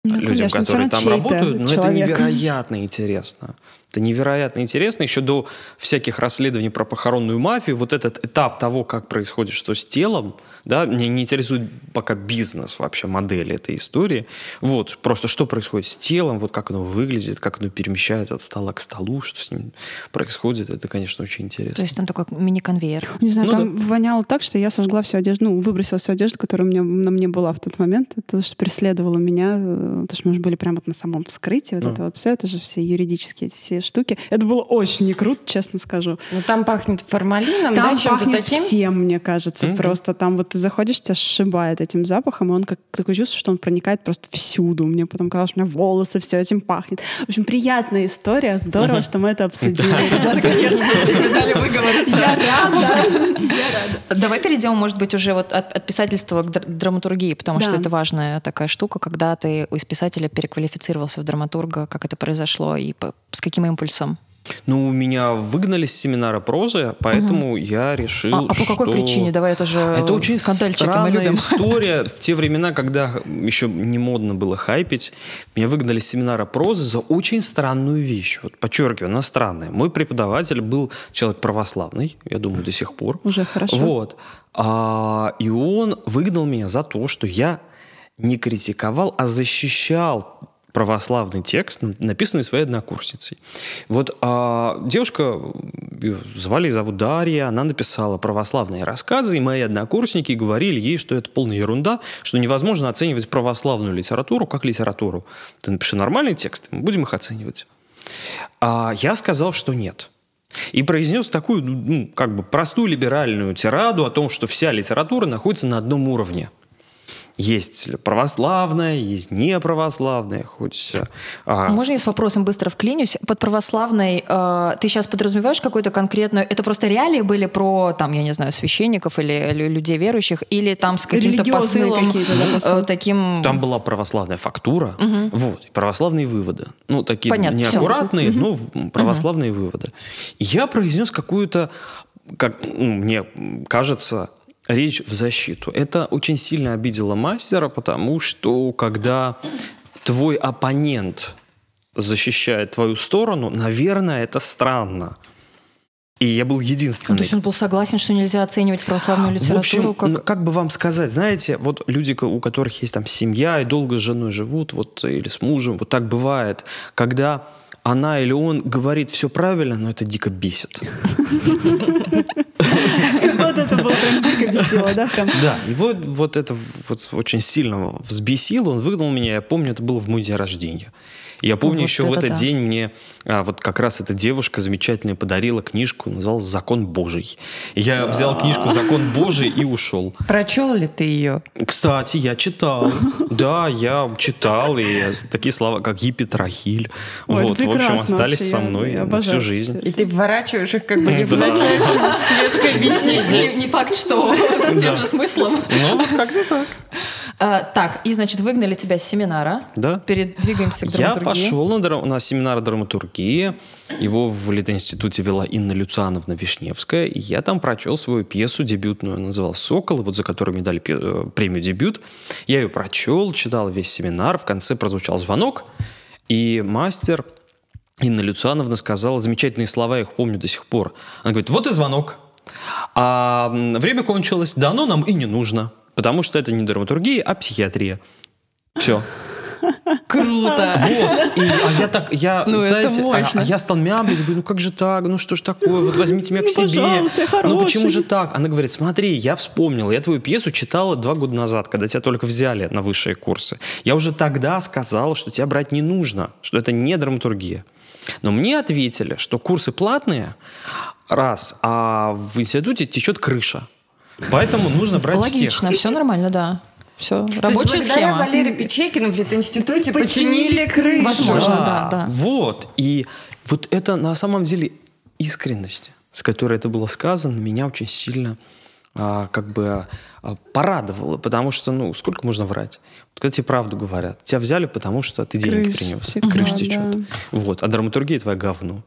Ну, людям, конечно, которые там работают. Но это человек. невероятно интересно. Это невероятно интересно. Еще до всяких расследований про похоронную мафию, вот этот этап того, как происходит что с телом, да, меня не интересует пока бизнес вообще, модели этой истории. Вот, просто что происходит с телом, вот как оно выглядит, как оно перемещает от стола к столу, что с ним происходит, это, конечно, очень интересно. То есть там такой мини-конвейер. Не знаю, Ну там воняло так, что я сожгла всю одежду, ну, выбросила всю одежду, которая у меня, на мне была в тот момент. Это что преследовало меня, э, потому что мы же были прямо вот на самом вскрытии, вот Ну. это вот все, это же все юридические эти все штуки. Это было очень не круто, честно скажу. Ну там пахнет формалином, Там да, чем-то пахнет таким. всем, мне кажется, Мгм. просто там вот ты заходишь, тебя сшибает этим запахом, и он как такое чувство, что он проникает просто всюду. Мне потом казалось, что у меня волосы все этим пахнет. В общем, приятная история, здорово, что мы это обсудили. Я рада. Давай перейдем, может быть, уже вот от, писательства к др- драматургии, потому что это важная такая штука, когда ты из писателя переквалифицировался в драматурга, как это произошло и с каким импульсом? Ну, меня выгнали с семинара прозы, поэтому я решил, А, а по какой что- причине? Давай это же Это очень странная история. В те времена, когда еще не модно было хайпить, меня выгнали с семинара прозы за очень странную вещь. Вот подчеркиваю, она странная. Мой преподаватель был человек православный, я думаю, до сих пор. Уже хорошо. Вот. А, и он выгнал меня за то, что я не критиковал, а защищал православный текст, написанный своей однокурсницей. Вот а, девушка, её звали и зовут Дарья, она написала православные рассказы, и мои однокурсники говорили ей, что это полная ерунда, что невозможно оценивать православную литературу как литературу. Ты напиши нормальный текст, мы будем их оценивать. А я сказал, что нет. И произнес такую, ну, как бы простую либеральную тираду о том, что вся литература находится на одном уровне. Есть православная, есть неправославная, хоть... а, Можно я с вопросом быстро вклинюсь? Под православной э, ты сейчас подразумеваешь какую-то конкретную... Это просто реалии были про, там, я не знаю, священников или лю- людей верующих, или там с каким-то посылом да, э, таким... Там была православная фактура, вот, и православные выводы. Ну, такие Понятно, неаккуратные, но в- православные выводы. И я произнес какую-то, как ну, мне кажется, речь в защиту. Это очень сильно обидело мастера, потому что когда твой оппонент защищает твою сторону, наверное, это странно. И я был Ну, единственный. то есть он был согласен, что нельзя оценивать православную литературу В общем, как... ну, как бы вам сказать, знаете, вот люди, у которых есть там семья и долго с женой живут, вот или с мужем, вот так бывает, когда она или он говорит все правильно, но это дико бесит. Вот это было прям дико весело, да? Прям. Да, вот, вот это вот очень сильно взбесило, он выгнал меня, я помню, это было в мой день рождения. Я помню, Вот еще в это этот да. день мне а, вот как раз эта девушка замечательная подарила книжку, называлась «Закон Божий». Я взял книжку «Закон Божий» и ушел. Прочел ли ты ее? Кстати, я читал. Да, я читал, и такие слова, как Епитрахиль. Вот, в общем, остались со мной на всю жизнь. И ты вворачиваешь их как бы не в начале светской беседе. Не факт, что с тем же смыслом. Ну, как-то так. А, Так, и, значит, выгнали тебя с семинара. Да. Передвигаемся к Я драматургии. пошел на, дра- на семинар драматургии. Его в Литинституте вела Инна Люциановна Вишневская. И я там прочел свою пьесу дебютную. Она называлась «Сокол», вот за которую мне дали э, премию «Дебют». Я ее прочел, читал весь семинар. В конце прозвучал звонок. И мастер Инна Люциановна сказала замечательные слова, я их помню до сих пор. Она говорит, вот и звонок. А время кончилось, да оно нам и не нужно. Потому что это не драматургия, а психиатрия. Все. Круто. Вот. И, а я так, я, Ну, знаете, а- а, я стал мямлить, говорю, ну как же так, ну что ж такое, вот возьмите меня к Ну, себе. ну почему же так? Она говорит, смотри, я вспомнил, я твою пьесу читала два года назад, когда тебя только взяли на высшие курсы. Я уже тогда сказала, что тебя брать не нужно, что это не драматургия. Но мне ответили, что курсы платные, раз, а в институте течет крыша. Поэтому нужно брать всех. Логично, все нормально, да. Все, То есть рабочая благодаря схема. Валерию Печейкину в Литинституте Починили починили крышу. Возможно. да, да. Вот. И вот это на самом деле искренность, с которой это было сказано, меня очень сильно а, как бы а, порадовало, потому что, ну, сколько можно врать? Вот когда тебе правду говорят, тебя взяли, потому что ты деньги Крыша принес, крыша да. течет. Вот, а драматургия твоя говно.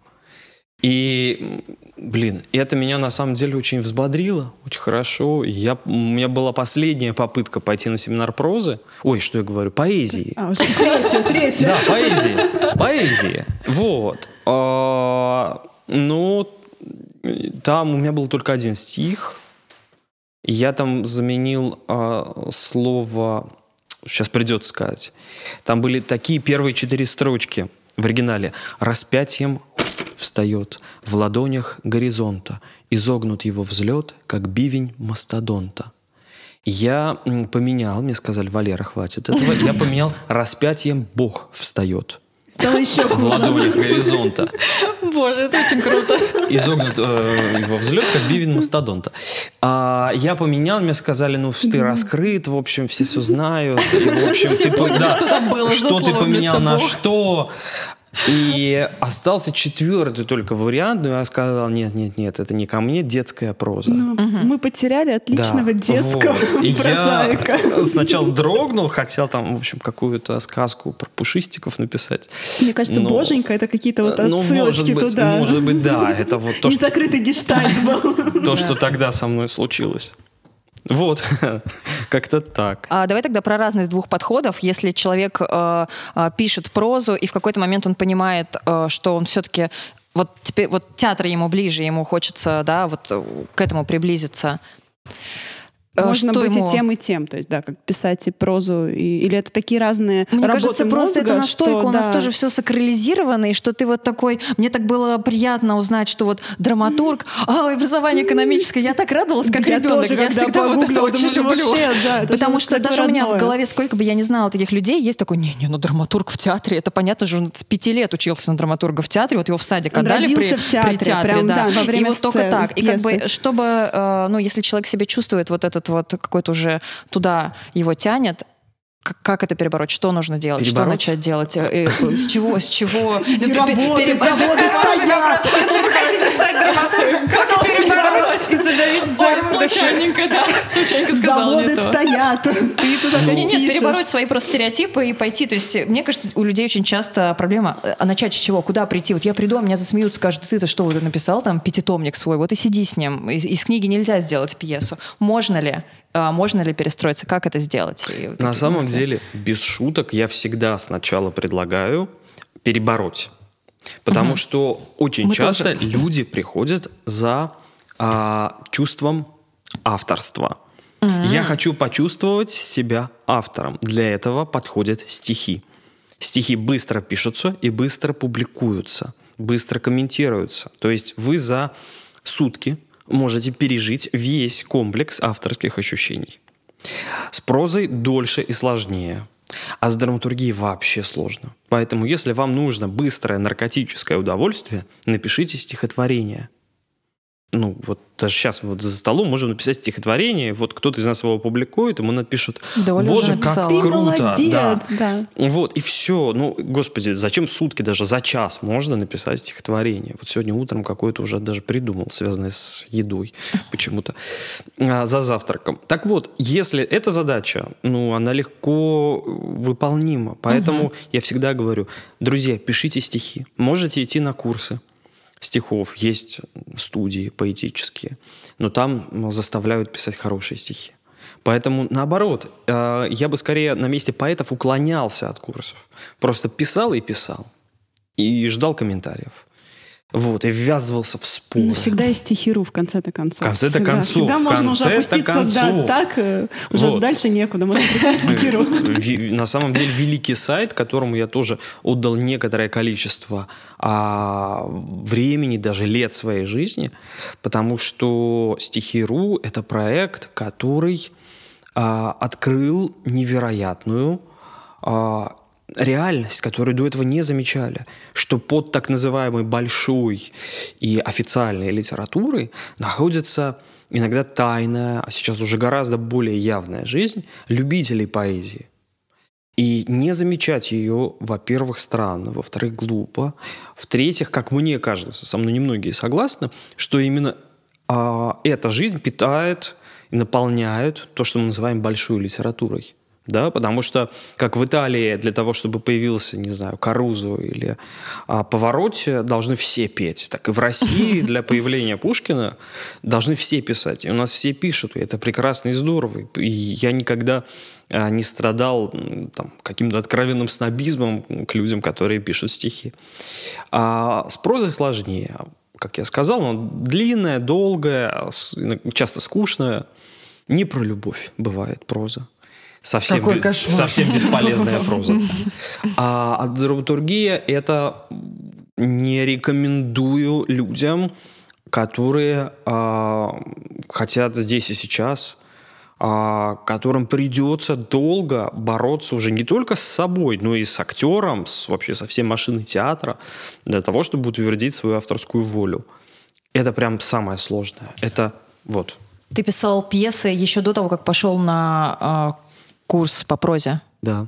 И, блин, это меня на самом деле очень взбодрило, очень хорошо. Я, у меня была последняя попытка пойти на семинар прозы. Ой, что я говорю, поэзии. А, уже третья, третья. Да, поэзии. Поэзии. Вот. А, Ну, там у меня был только один стих. Я там заменил а, слово... Сейчас придется сказать. Там были такие первые четыре строчки в оригинале. «Распятием встает в ладонях горизонта, изогнут его взлет, как бивень мастодонта». Я поменял, мне сказали, Валера, хватит этого. Я поменял «распятием Бог встает» Стало еще в ладонях горизонта. Боже, это очень круто. Изогнут э, его взлет, как бивень мастодонта. А я поменял, мне сказали, ну, ты раскрыт, в общем, все все знают. И, в общем, Все ты, по- поняли, да, что там было Что ты поменял на что. И остался четвертый только вариант, но я сказал, нет, нет, нет, это не ко мне, детская проза. Ну, Мы потеряли отличного Да, детского вот. Прозаика. я сначала дрогнул, хотел там, в общем, какую-то сказку про пушистиков написать. Мне кажется, Но- боженька это какие-то вот Ну, отсылочки может быть, туда. может быть, да, это вот то, что Незакрытый гештальт был. то, что тогда со мной случилось. Вот, как-то так. А давай тогда про разность двух подходов. Если человек э, э, пишет прозу, и в какой-то момент он понимает, э, что он все-таки вот теперь вот театр ему ближе, ему хочется, да, вот э, к этому приблизиться. Э, Можно что быть ему- и тем, и тем. То есть, да, как писать и прозу. И, или это такие разные Мне работы кажется, просто это мозга, настолько что, у нас да. тоже все сакрализировано, и что ты вот такой... Мне так было приятно узнать, что вот драматург, а, образование экономическое. Я так радовалась, как Я ребенок. тоже, Я всегда вот это очень ну люблю. вообще, да, это Потому что даже у меня в родное. голове, сколько бы я не знала таких людей, есть такой, не-не, ну драматург в театре, это понятно же, он с пяти лет учился на драматурга в театре, вот его в садик отдали при, в театре, при театре, прям, да. да, во и время вот только сцены, так. И как бы, чтобы, э, ну, если человек себе чувствует вот этот вот какой-то уже туда его тянет, как, как это перебороть? Что нужно делать? Что Перебороть? начать делать? Э, э, С чего? С чего? Заводы стоят. Как перебороть? И задавить Ой, случайненько, да. Случайненько сказала Заводы стоят. Ты туда как Не, нет, перебороть свои просто стереотипы и пойти. То есть, мне кажется, у людей очень часто проблема, э, а начать с чего? Куда прийти? Вот я приду, а меня засмеют, скажут, ты-то что, вот написал там пятитомник свой, вот и сиди с ним. Из книги нельзя сделать пьесу. Можно ли? А, можно ли перестроиться? Как это сделать? На самом мысли. деле, без шуток, я всегда сначала предлагаю перебороть. Потому что очень Мы часто тоже. люди приходят за а, чувством авторства. Я хочу почувствовать себя автором. Для этого подходят стихи. Стихи быстро пишутся и быстро публикуются, быстро комментируются. То есть вы за сутки можете пережить весь комплекс авторских ощущений. С прозой дольше и сложнее. А с драматургией вообще сложно. Поэтому, если вам нужно быстрое наркотическое удовольствие, напишите стихотворение. Ну, вот даже сейчас вот за столом можем написать стихотворение. Вот кто-то из нас его опубликует, ему напишут Да, Оля «Боже, как написала». Ты круто!» молодец, да. да. Вот, и все. Ну, господи, зачем сутки, даже за час можно написать стихотворение? Вот сегодня утром какое-то уже даже придумал, связанное с едой почему-то, а, за завтраком. Так вот, если эта задача, ну, она легко выполнима. Поэтому я всегда говорю, друзья, пишите стихи. Можете идти на курсы стихов, есть студии поэтические, но там заставляют писать хорошие стихи. Поэтому, наоборот, э, я бы скорее на месте поэтов уклонялся от курсов. Просто писал и писал. И ждал комментариев. Вот, и ввязывался в споры. Ну, всегда есть стихиру в конце-то концов. В конце-то Всегда- концов, Всегда в можно уже конце-то опуститься, концов. да, так, э, уже Вот. дальше некуда, можно прийти стихиру. На самом деле великий сайт, которому я тоже отдал некоторое количество а, времени, даже лет своей жизни, потому что Стихи.ру — это проект, который а, открыл невероятную а, реальность, которую до этого не замечали, что под так называемой большой и официальной литературой находится иногда тайная, а сейчас уже гораздо более явная жизнь любителей поэзии. И не замечать ее, во-первых, странно, во-вторых, глупо, в-третьих, как мне кажется, со мной немногие согласны, что именно а, эта жизнь питает и наполняет то, что мы называем большой литературой. Да, потому что, как в Италии, для того, чтобы появился, не знаю, Карузо или а, Повороте, должны все петь. Так и в России для появления Пушкина должны все писать. И у нас все пишут, и это прекрасно и здорово. И я никогда а, не страдал там, каким-то откровенным снобизмом к людям, которые пишут стихи. А с прозой сложнее. Как я сказал, она длинная, долгая, часто скучная. Не про любовь бывает проза. Совсем, Какой кошмар. совсем бесполезная проза. А, а драматургия – это не рекомендую людям, которые а, хотят здесь и сейчас, а, которым придется долго бороться уже не только с собой, но и с актером, с, вообще со всей машиной театра, для того, чтобы утвердить свою авторскую волю. Это прям самое сложное. Это вот. Ты писал пьесы еще до того, как пошел на а, курс по прозе. Да.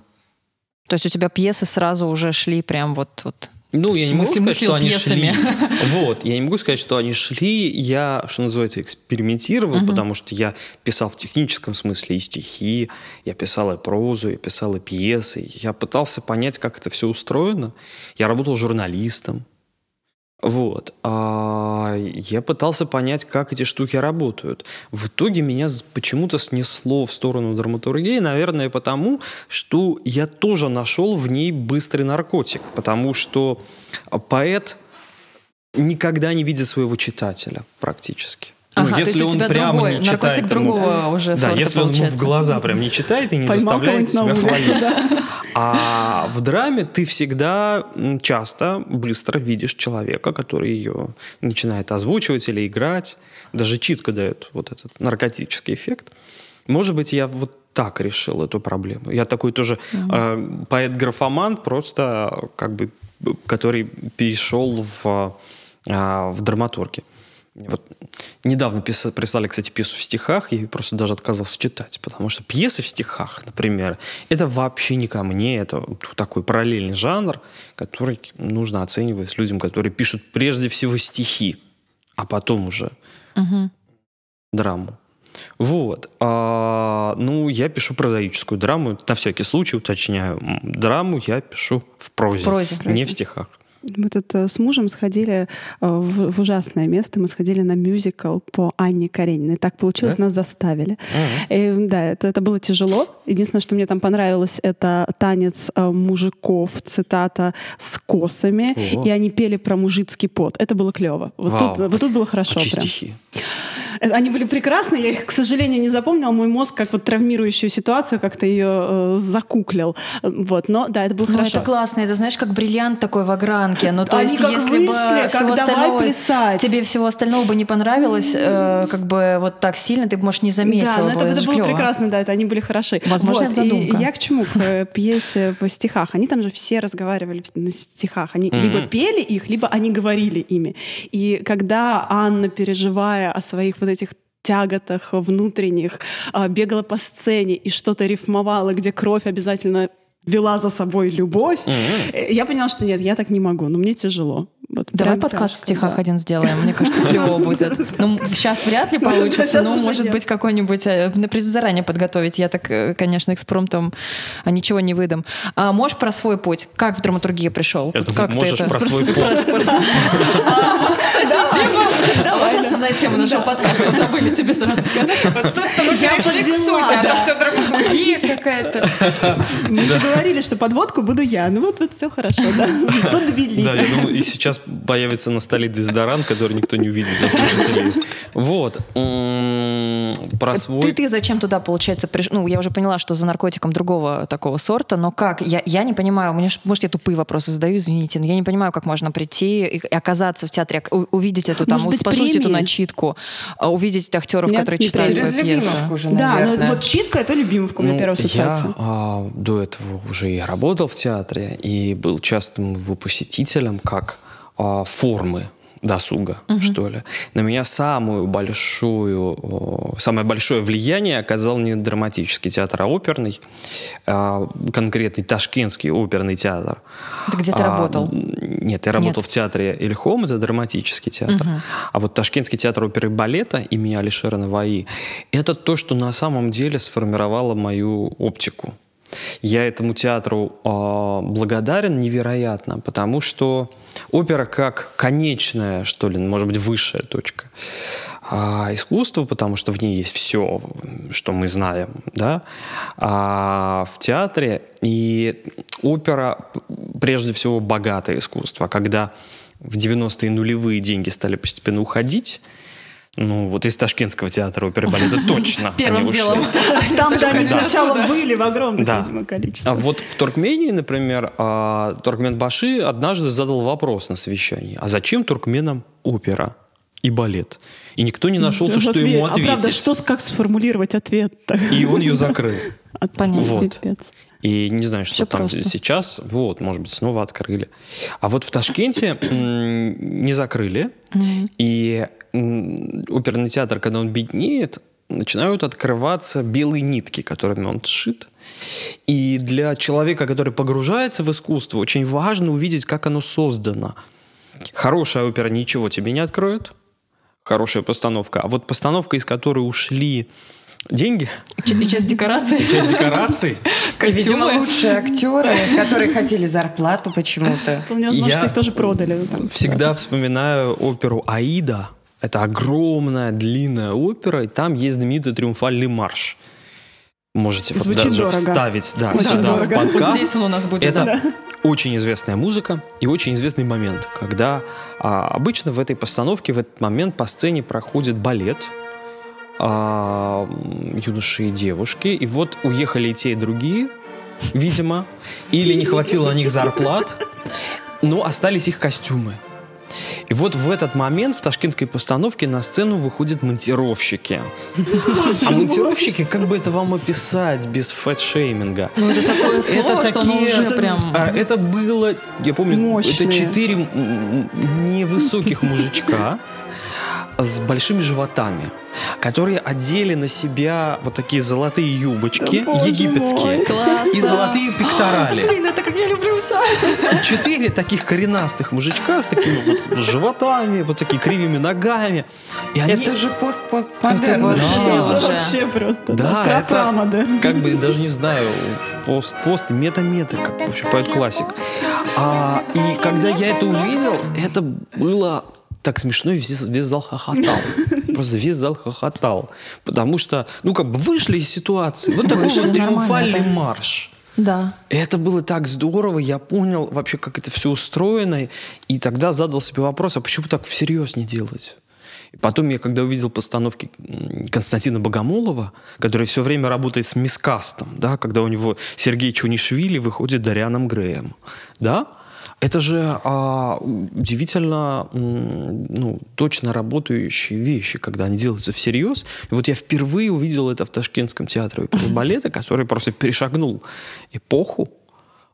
То есть у тебя пьесы сразу уже шли прям вот... вот. Ну, я не могу Мысли- сказать, что они пьесами. шли. Вот, я не могу сказать, что они шли. Я, что называется, экспериментировал, потому что я писал в техническом смысле и стихи, я писал и прозу, я писал и пьесы. Я пытался понять, как это все устроено. Я работал журналистом. Вот. А я пытался понять, как эти штуки работают. В итоге меня почему-то снесло в сторону драматургии, наверное, потому, что я тоже нашел в ней быстрый наркотик. Потому что поэт никогда не видит своего читателя практически. Ага, то есть у тебя другой, не читает наркотик ему- другого уже Да, сорта если он ему в получается. глаза прям не читает и не Поймал заставляет себя хвалить. А в драме ты всегда часто быстро видишь человека, который ее начинает озвучивать или играть. Даже читка дает вот этот наркотический эффект. Может быть, я вот так решил эту проблему. Я такой тоже э, поэт-графомант, просто как бы, который перешел в, а, в драматурги. Вот недавно писа- прислали, кстати, пьесу в стихах, я ее просто даже отказался читать, потому что пьесы в стихах, например, это вообще не ко мне, это такой параллельный жанр, который нужно оценивать людям, которые пишут прежде всего стихи, а потом уже Мгм. драму. Вот. А, ну, я пишу прозаическую драму. На всякий случай уточняю. Драму я пишу в прозе, В прозе. не в стихах. Мы тут э, с мужем сходили э, в, в ужасное место. Мы сходили на мюзикл по Анне Карениной. Так получилось, Да? нас заставили. И, да, это, это было тяжело. Единственное, что мне там понравилось, это танец э, мужиков, цитата, с косами. О. И они пели про мужицкий пот. Это было клево. Вот, Вау. тут, вот тут было хорошо. Очень прям. стихи. Они были прекрасны, я их, к сожалению, не запомнила. Мой мозг как вот травмирующую ситуацию как-то ее э, закуклил. Вот, но да, это было Ну, хорошо. это классно, это знаешь, как бриллиант такой в огранке. Ну, то Они есть, как если бы вышли, как всего давай остального плясать. тебе всего остального бы не понравилось, э, как бы вот так сильно, ты бы, может, не заметила Да, но бы. это, это было прекрасно, да, это они были хороши. Возможно, это и задумка. я к чему? К э, пьесе в стихах. Они там же все разговаривали в- на стихах. Они Мгм. либо пели их, либо они говорили ими. И когда Анна, переживая о своих вот этих тяготах внутренних, а, бегала по сцене и что-то рифмовала, где кровь обязательно вела за собой любовь, э, я поняла, что нет, я так не могу, но мне тяжело. Вот Давай прям подкаст в тяжко, стихах да. один сделаем. Мне кажется, клево будет. Ну, сейчас вряд ли получится, но может быть какой-нибудь э, например, заранее подготовить. Я так, э, конечно, экспромтом а, ничего не выдам. А можешь про свой путь? Как в драматургию пришел? Как ты можешь про свой путь. А, вот, кстати, тема. А Вот основная тема нашего подкаста. Забыли тебе сразу сказать. Тут мы Я перешли к сути, а все драматургия какая-то. Мы же говорили, что подводку буду я. Ну вот, вот все хорошо, да. Подвели. Да, я думаю, и сейчас появится на столе дезодорант, который никто не увидит слушателей. Вот. Про свой... Ты, ты зачем туда, получается, приш... Ну, я уже поняла, что за наркотиком другого такого сорта, но как? Я, я не понимаю, мне, может, я тупые вопросы задаю, извините, но я не понимаю, как можно прийти и оказаться в театре, у- увидеть эту, там, Может быть, послушать эту премии? начитку, а, увидеть актеров, Нет, которые не читают твою пьесу. любимовку же, Да, ну вот читка — это любимовка у меня Ну, первая ассоциация. Я а, до этого уже и работал в театре, и был частым его посетителем как формы досуга, что ли. На меня самую большую, самое большое влияние оказал не драматический театр, а оперный, а, конкретный Ташкентский оперный театр. Ты где ты А, работал? Нет, я работал Нет. в театре Ильхом, это драматический театр. А вот Ташкентский театр оперы и балета имени Алишера Наваи – это то, что на самом деле сформировало мою оптику. Я этому театру а, благодарен невероятно, потому что опера как конечная, что ли, может быть, высшая точка а, искусства, потому что в ней есть все, что мы знаем, да, а в театре. И опера прежде всего богатое искусство, когда в 90-е нулевые деньги стали постепенно уходить, ну, вот из Ташкентского театра оперы и балета точно Первым они ушли. делом. Там, да, они сначала были в огромном, видимо, количестве. А вот в Туркмении, например, а, Туркменбаши однажды задал вопрос на совещании. А зачем туркменам опера и балет? И никто не нашелся, что Ответ- ему А правда, ответить. что, с- как сформулировать ответ-то? И он ее закрыл. От- Понятно. Вот. Пипец. И не знаю, что Всё там просто. сейчас. Вот, может быть, снова открыли. А вот в Ташкенте не закрыли. И оперный театр, когда он беднеет, начинают открываться белые нитки, которыми он сшит. И для человека, который погружается в искусство, очень важно увидеть, как оно создано. Хорошая опера ничего тебе не откроет. Хорошая постановка. А вот постановка, из которой ушли деньги, И часть декорации. часть декораций, И, видимо, Костюмы. лучшие актеры, которые хотели зарплату почему-то. Вполне возможно, Я что их тоже продали. там. Всегда вспоминаю оперу «Аида». Это огромная, длинная опера, и там есть знаменитый триумфальный марш. можете вот Звучит даже дорого. вставить да, Очень сюда в дорого. подкаст. Здесь он у нас будет. Это да. очень известная музыка и очень известный момент, когда а, обычно в этой постановке в этот момент по сцене проходит балет а, юноши и девушки, и вот уехали и те, и другие, видимо, или не хватило на них зарплат, но остались их костюмы. И вот в этот момент в ташкентской постановке на сцену выходят монтировщики. А монтировщики, как бы это вам описать без фэт-шейминга? Ну, это такое слово, Это что оно такие- уже прям... А, это было, я помню, Мощные. это четыре невысоких мужичка с большими животами, которые одели на себя вот такие золотые юбочки Да, египетские и золотые пекторали. Блин, это как я люблю все. И четыре таких коренастых мужичка с такими вот животами, вот такими кривыми ногами. И они Это же Это пост-постмодерн. вообще Да. Это же вообще просто Да, да, это как бы даже не знаю, пост-пост, мета-мета, как вообще поет классик. А, и когда я это увидел, это было так смешно, и весь, весь зал хохотал. Просто весь зал хохотал. Потому что, ну, как бы вышли из ситуации. Вот такой вот триумфальный марш. Да. И это было так здорово, я понял вообще, как это все устроено, и тогда задал себе вопрос, а почему так всерьез не делать? И потом я, когда увидел постановки Константина Богомолова, который все время работает с мискастом, да, когда у него Сергей Чунишвили выходит Дарианом Греем, да, это же а, удивительно ну, точно работающие вещи, когда они делаются всерьез. И вот я впервые увидел это в Ташкентском театре балета, который просто перешагнул эпоху,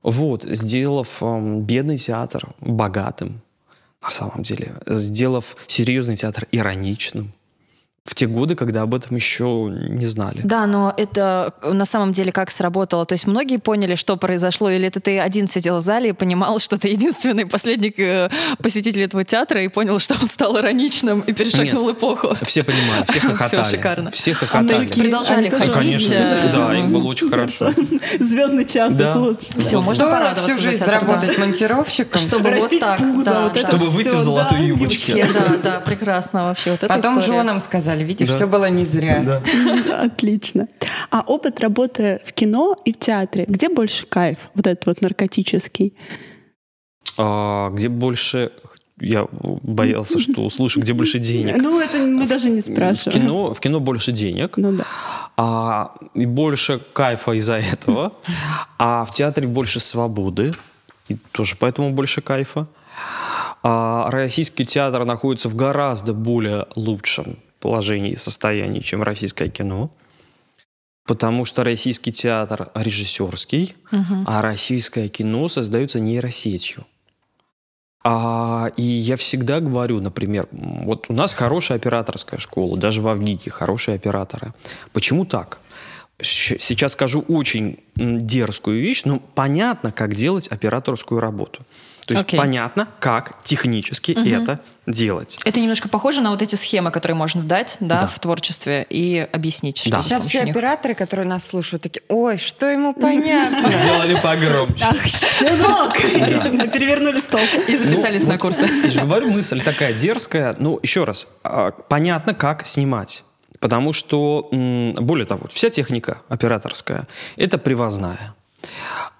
вот, сделав ам, бедный театр богатым, на самом деле, сделав серьезный театр ироничным. В те годы, когда об этом еще не знали. Да, но это на самом деле как сработало? То есть многие поняли, что произошло, или это ты один сидел в зале и понимал, что ты единственный последний э, посетитель этого театра и понял, что он стал ироничным и перешагнул эпоху? Все понимали, все хохотали. шикарно. Все то хохотали. есть продолжали Они ходить? Конечно, э, да, им было очень хорошо. Звездный час Да. лучше. Всё, Вот. можно Стоило всю жизнь театр, да. работать монтировщиком. Чтобы вот так, пузо, да, вот да. это Чтобы выйти в золотой да, юбочке. Да, да, прекрасно вообще. Потом женам сказали, видишь, Да. все было не зря. Да. Отлично. А опыт работы в кино и в театре, где больше кайф, вот этот вот наркотический? А, где больше... Я боялся, что услышу, где больше денег. Ну, это мы даже не В спрашиваем. кино, в кино больше денег, Ну да. а, и больше кайфа из-за этого, а в театре больше свободы, и тоже поэтому больше кайфа. А российский театр находится в гораздо более лучшем положении и состоянии, чем российское кино. Потому что российский театр режиссерский, Мгм. а российское кино создается нейросетью. А, и я всегда говорю, например, вот у нас хорошая операторская школа, даже в Авгике хорошие операторы. Почему так? Сейчас скажу очень дерзкую вещь, но понятно, как делать операторскую работу. То есть Окей. понятно, как технически это делать. Это немножко похоже на вот эти схемы, которые можно дать да, Да. в творчестве и объяснить, Да. Сейчас все них. операторы, которые нас слушают, такие, ой, что ему понятно. Сделали погромче. Ах, щенок! Перевернули стол. И записались Ну, на курсы. Я же говорю, мысль такая дерзкая. Ну, еще раз, а, понятно, как снимать. Потому что, более того, вся техника операторская – это привозная.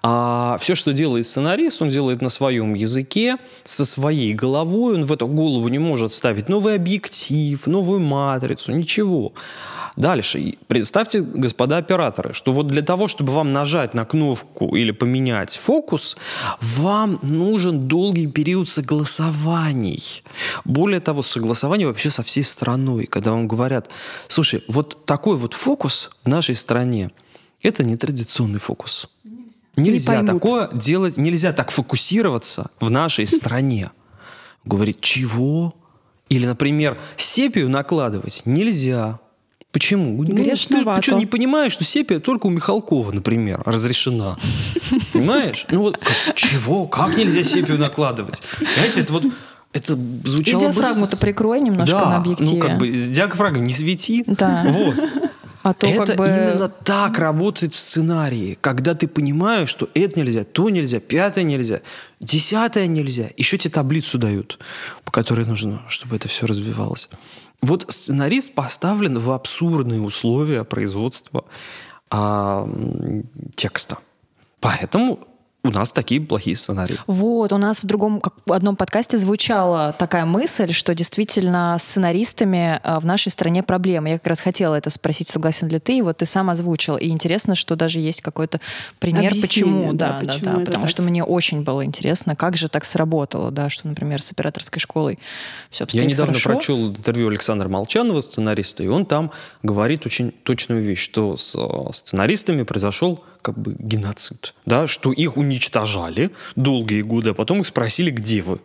А все, что делает сценарист, он делает на своем языке, со своей головой. Он в эту голову не может вставить новый объектив, новую матрицу, ничего. Дальше. Представьте, господа операторы, что вот для того, чтобы вам нажать на кнопку или поменять фокус, вам нужен долгий период согласований. Более того, согласование вообще со всей страной, когда вам говорят, слушай, вот такой вот фокус в нашей стране, это не традиционный фокус. Нельзя поймут. такое делать, нельзя так фокусироваться в нашей стране. Говорит, чего? Или, например, сепию накладывать нельзя. Почему? Ну, ты, Грешновато. ты что, не понимаешь, что сепия только у Михалкова, например, разрешена? Понимаешь? Ну вот, как- чего? Как нельзя сепию накладывать? Понимаете, это вот... Это И звучало бы... диафрагму-то с- прикрой немножко да, на объективе. ну как бы с диафрагмой не свети. Да. Вот. А то это как бы... именно так работает в сценарии, когда ты понимаешь, что это нельзя, то нельзя, пятое нельзя, десятое нельзя. Еще тебе таблицу дают, по которой нужно, чтобы это все развивалось. Вот сценарист поставлен в абсурдные условия производства а, текста. Поэтому у нас такие плохие сценарии. Вот, у нас в другом как- в одном подкасте звучала такая мысль, что действительно с сценаристами э, в нашей стране проблемы. Я как раз хотела это спросить, согласен ли ты, и вот ты сам озвучил. И интересно, что даже есть какой-то пример, Объяснение, почему. да, Да, да, почему да, это потому так. что мне очень было интересно, как же так сработало, да, что, например, с операторской школой все Я недавно хорошо. прочел интервью Александра Молчанова, сценариста, и он там говорит очень точную вещь, что с э, сценаристами произошел как бы геноцид, да, что их уничтожали долгие годы, а потом их спросили, где вы.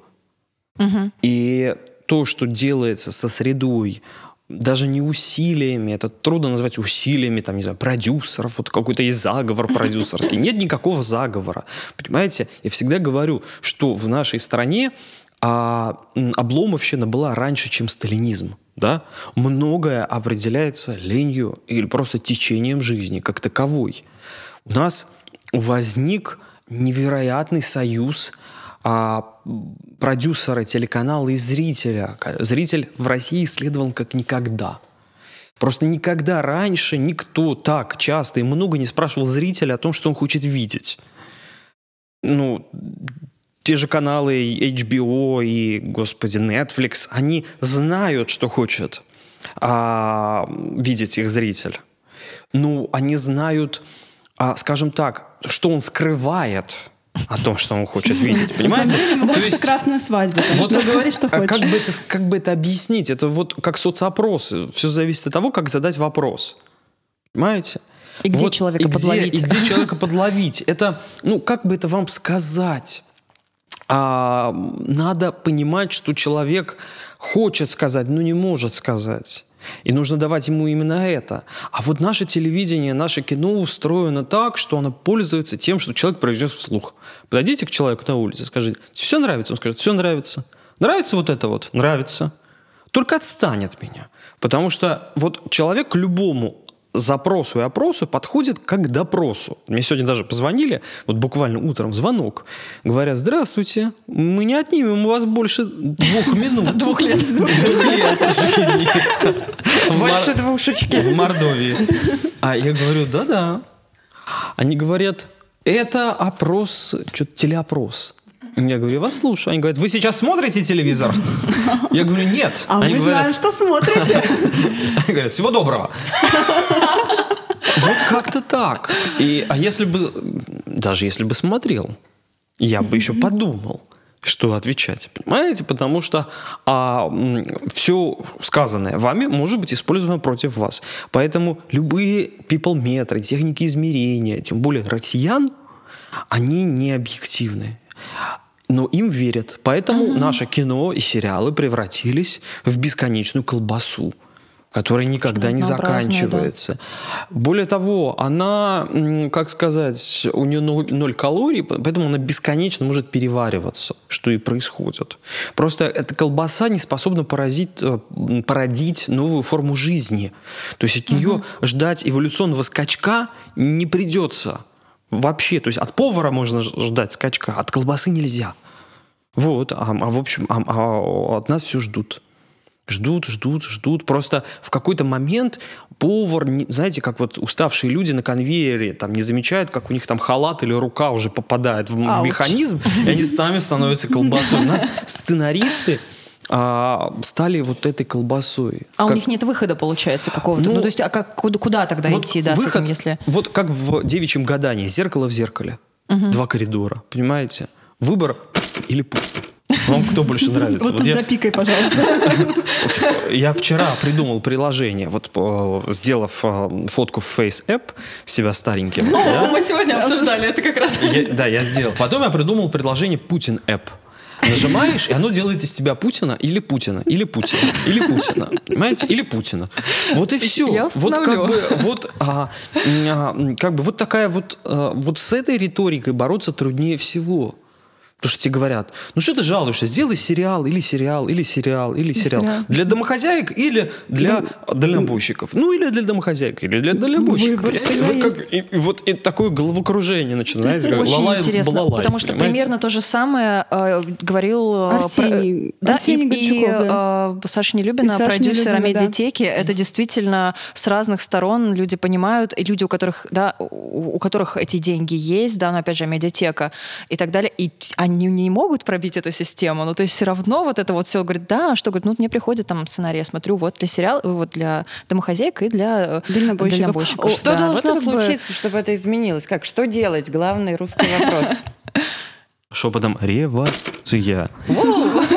Мгм. И то, что делается со средой, даже не усилиями, это трудно назвать усилиями, там, не знаю, продюсеров, вот какой-то есть заговор продюсерский. Нет никакого заговора. Понимаете, я всегда говорю, что в нашей стране а, обломовщина была раньше, чем сталинизм. Да? Многое определяется ленью или просто течением жизни как таковой. У нас возник невероятный союз а, продюсера телеканала и зрителя. Зритель в России исследован как никогда. Просто никогда раньше никто так часто и много не спрашивал зрителя о том, что он хочет видеть. Ну, те же каналы HBO и, господи, Netflix, они знают, что хочет а, видеть их зритель. Ну, они знают, а, скажем так, что он скрывает о том, что он хочет видеть, понимаете? То хочется есть- красную свадьбу. вот что говори, что а хочешь. Как бы, это, как бы это объяснить? Это вот как соцопросы. Все зависит от того, как задать вопрос. Понимаете? И где Вот, человека и где- подловить. И где человека подловить. Это, ну, как бы это вам сказать? А, надо понимать, что человек хочет сказать, но не может сказать. И нужно давать ему именно это. А вот наше телевидение, наше кино устроено так, что оно пользуется тем, что человек произнес вслух. Подойдите к человеку на улице, скажите, все нравится? Он скажет, все нравится. Нравится вот это вот? Нравится. Только отстань от меня. Потому что вот человек к любому запросу и опросу подходит как к допросу. Мне сегодня даже позвонили, вот буквально утром звонок. Говорят, здравствуйте, мы не отнимем у вас больше двух минут. Двух лет. Двух лет жизни. В Больше Мор- двушечки. В Мордовии. А я говорю, да-да. Они говорят, это опрос, что-то телеопрос. Я говорю, я вас слушаю. Они говорят, вы сейчас смотрите телевизор? Я говорю, нет. А Они мы говорят, знаем, что смотрите. они говорят, всего доброго. Вот как-то так. И, а если бы, даже если бы смотрел, я бы еще подумал, что отвечать. Понимаете? Потому что а, все сказанное вами может быть использовано против вас. Поэтому любые people-метры, техники измерения, тем более россиян, они не объективны. Но им верят. Поэтому наше кино и сериалы превратились в бесконечную колбасу, которая никогда не Однообразная, да. заканчивается. Более того, она, как сказать, у нее ноль, ноль калорий, по- поэтому она бесконечно может перевариваться, что и происходит. Просто эта колбаса не способна поразить, э, породить новую форму жизни. То есть от нее ждать эволюционного скачка не придется. Вообще, то есть от повара можно ждать скачка, от колбасы нельзя. Вот, а, а в общем, а- а от нас все ждут. Ждут, ждут, ждут. Просто в какой-то момент повар, знаете, как вот уставшие люди на конвейере там не замечают, как у них там халат или рука уже попадает в, в механизм, и они сами становятся колбасой. У нас сценаристы а, стали вот этой колбасой. А у Как- них нет выхода, получается, какого-то. Ну, Ну, то есть, а как, куда, куда тогда вот идти, да, с выход, этим, если... Вот как в девичьем гадании. Зеркало в зеркале. Два коридора. Понимаете? Выбор или. Вам кто больше нравится? Вот Вот тут я, запикай, пожалуйста. я вчера придумал приложение, вот э, сделав э, фотку в Face App себя стареньким. да, Мы сегодня обсуждали это как раз. я- да, я сделал. Потом я придумал предложение Путин App. Нажимаешь, и оно делает из тебя Путина или Путина, или Путина, или Путина. Понимаете? Или Путина. Вот и все. Я вот как бы, вот, а, а, как бы вот такая вот, а, вот с этой риторикой бороться труднее всего. Потому что тебе говорят, ну что ты жалуешься, сделай сериал, или сериал, или сериал, или сериал. сериал. Для домохозяек или для дальнобойщиков. Ну или для домохозяек, или для дальнобойщиков. Выбор Понимаете? всегда Вы как- и, и вот и такое головокружение начинается. как Очень лалай- интересно, балалай, потому что понимаете? примерно то же самое э, говорил э, Арсений- про- да, Арсений и, и, Гончаров, да. э, Саша Нелюбина, И Саша продюсер Нелюбина, да. Медиатеки. Это действительно с разных сторон люди понимают, и люди, у которых, да, у, у которых эти деньги есть, да, но опять же медиатека и так далее, и они не могут пробить эту систему. Ну, то есть все равно вот это вот все говорит, да, что говорит, ну, мне приходит там сценарий, я смотрю, вот для сериала, вот для домохозяек и для э, Дальнобойщиков. дальнобойщиков. Что Да, должно вот как бы- случиться, чтобы это изменилось? Как? Что делать? Главный русский вопрос. Шепотом революция.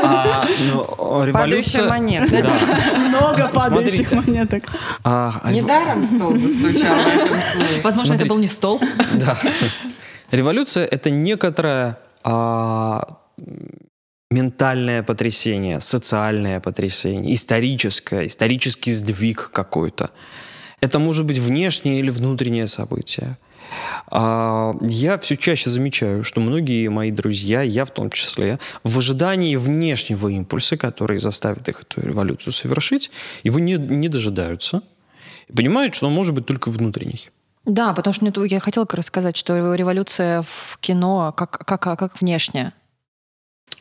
А, ну, Падающая революция... монета. Да. Много падающих Смотрите. монеток. А, рев- Недаром стол застучал в этом слое. Возможно, это был не стол. Да. Революция — это некоторое а, ментальное потрясение, социальное потрясение, историческое, исторический сдвиг какой-то. Это может быть внешнее или внутреннее событие. А, Я все чаще замечаю, что многие мои друзья, я в том числе, в ожидании внешнего импульса, который заставит их эту революцию совершить, его не, не дожидаются и понимают, что он может быть только внутренний. Да, потому что я хотела как раз сказать, что революция в кино как, как, как внешняя.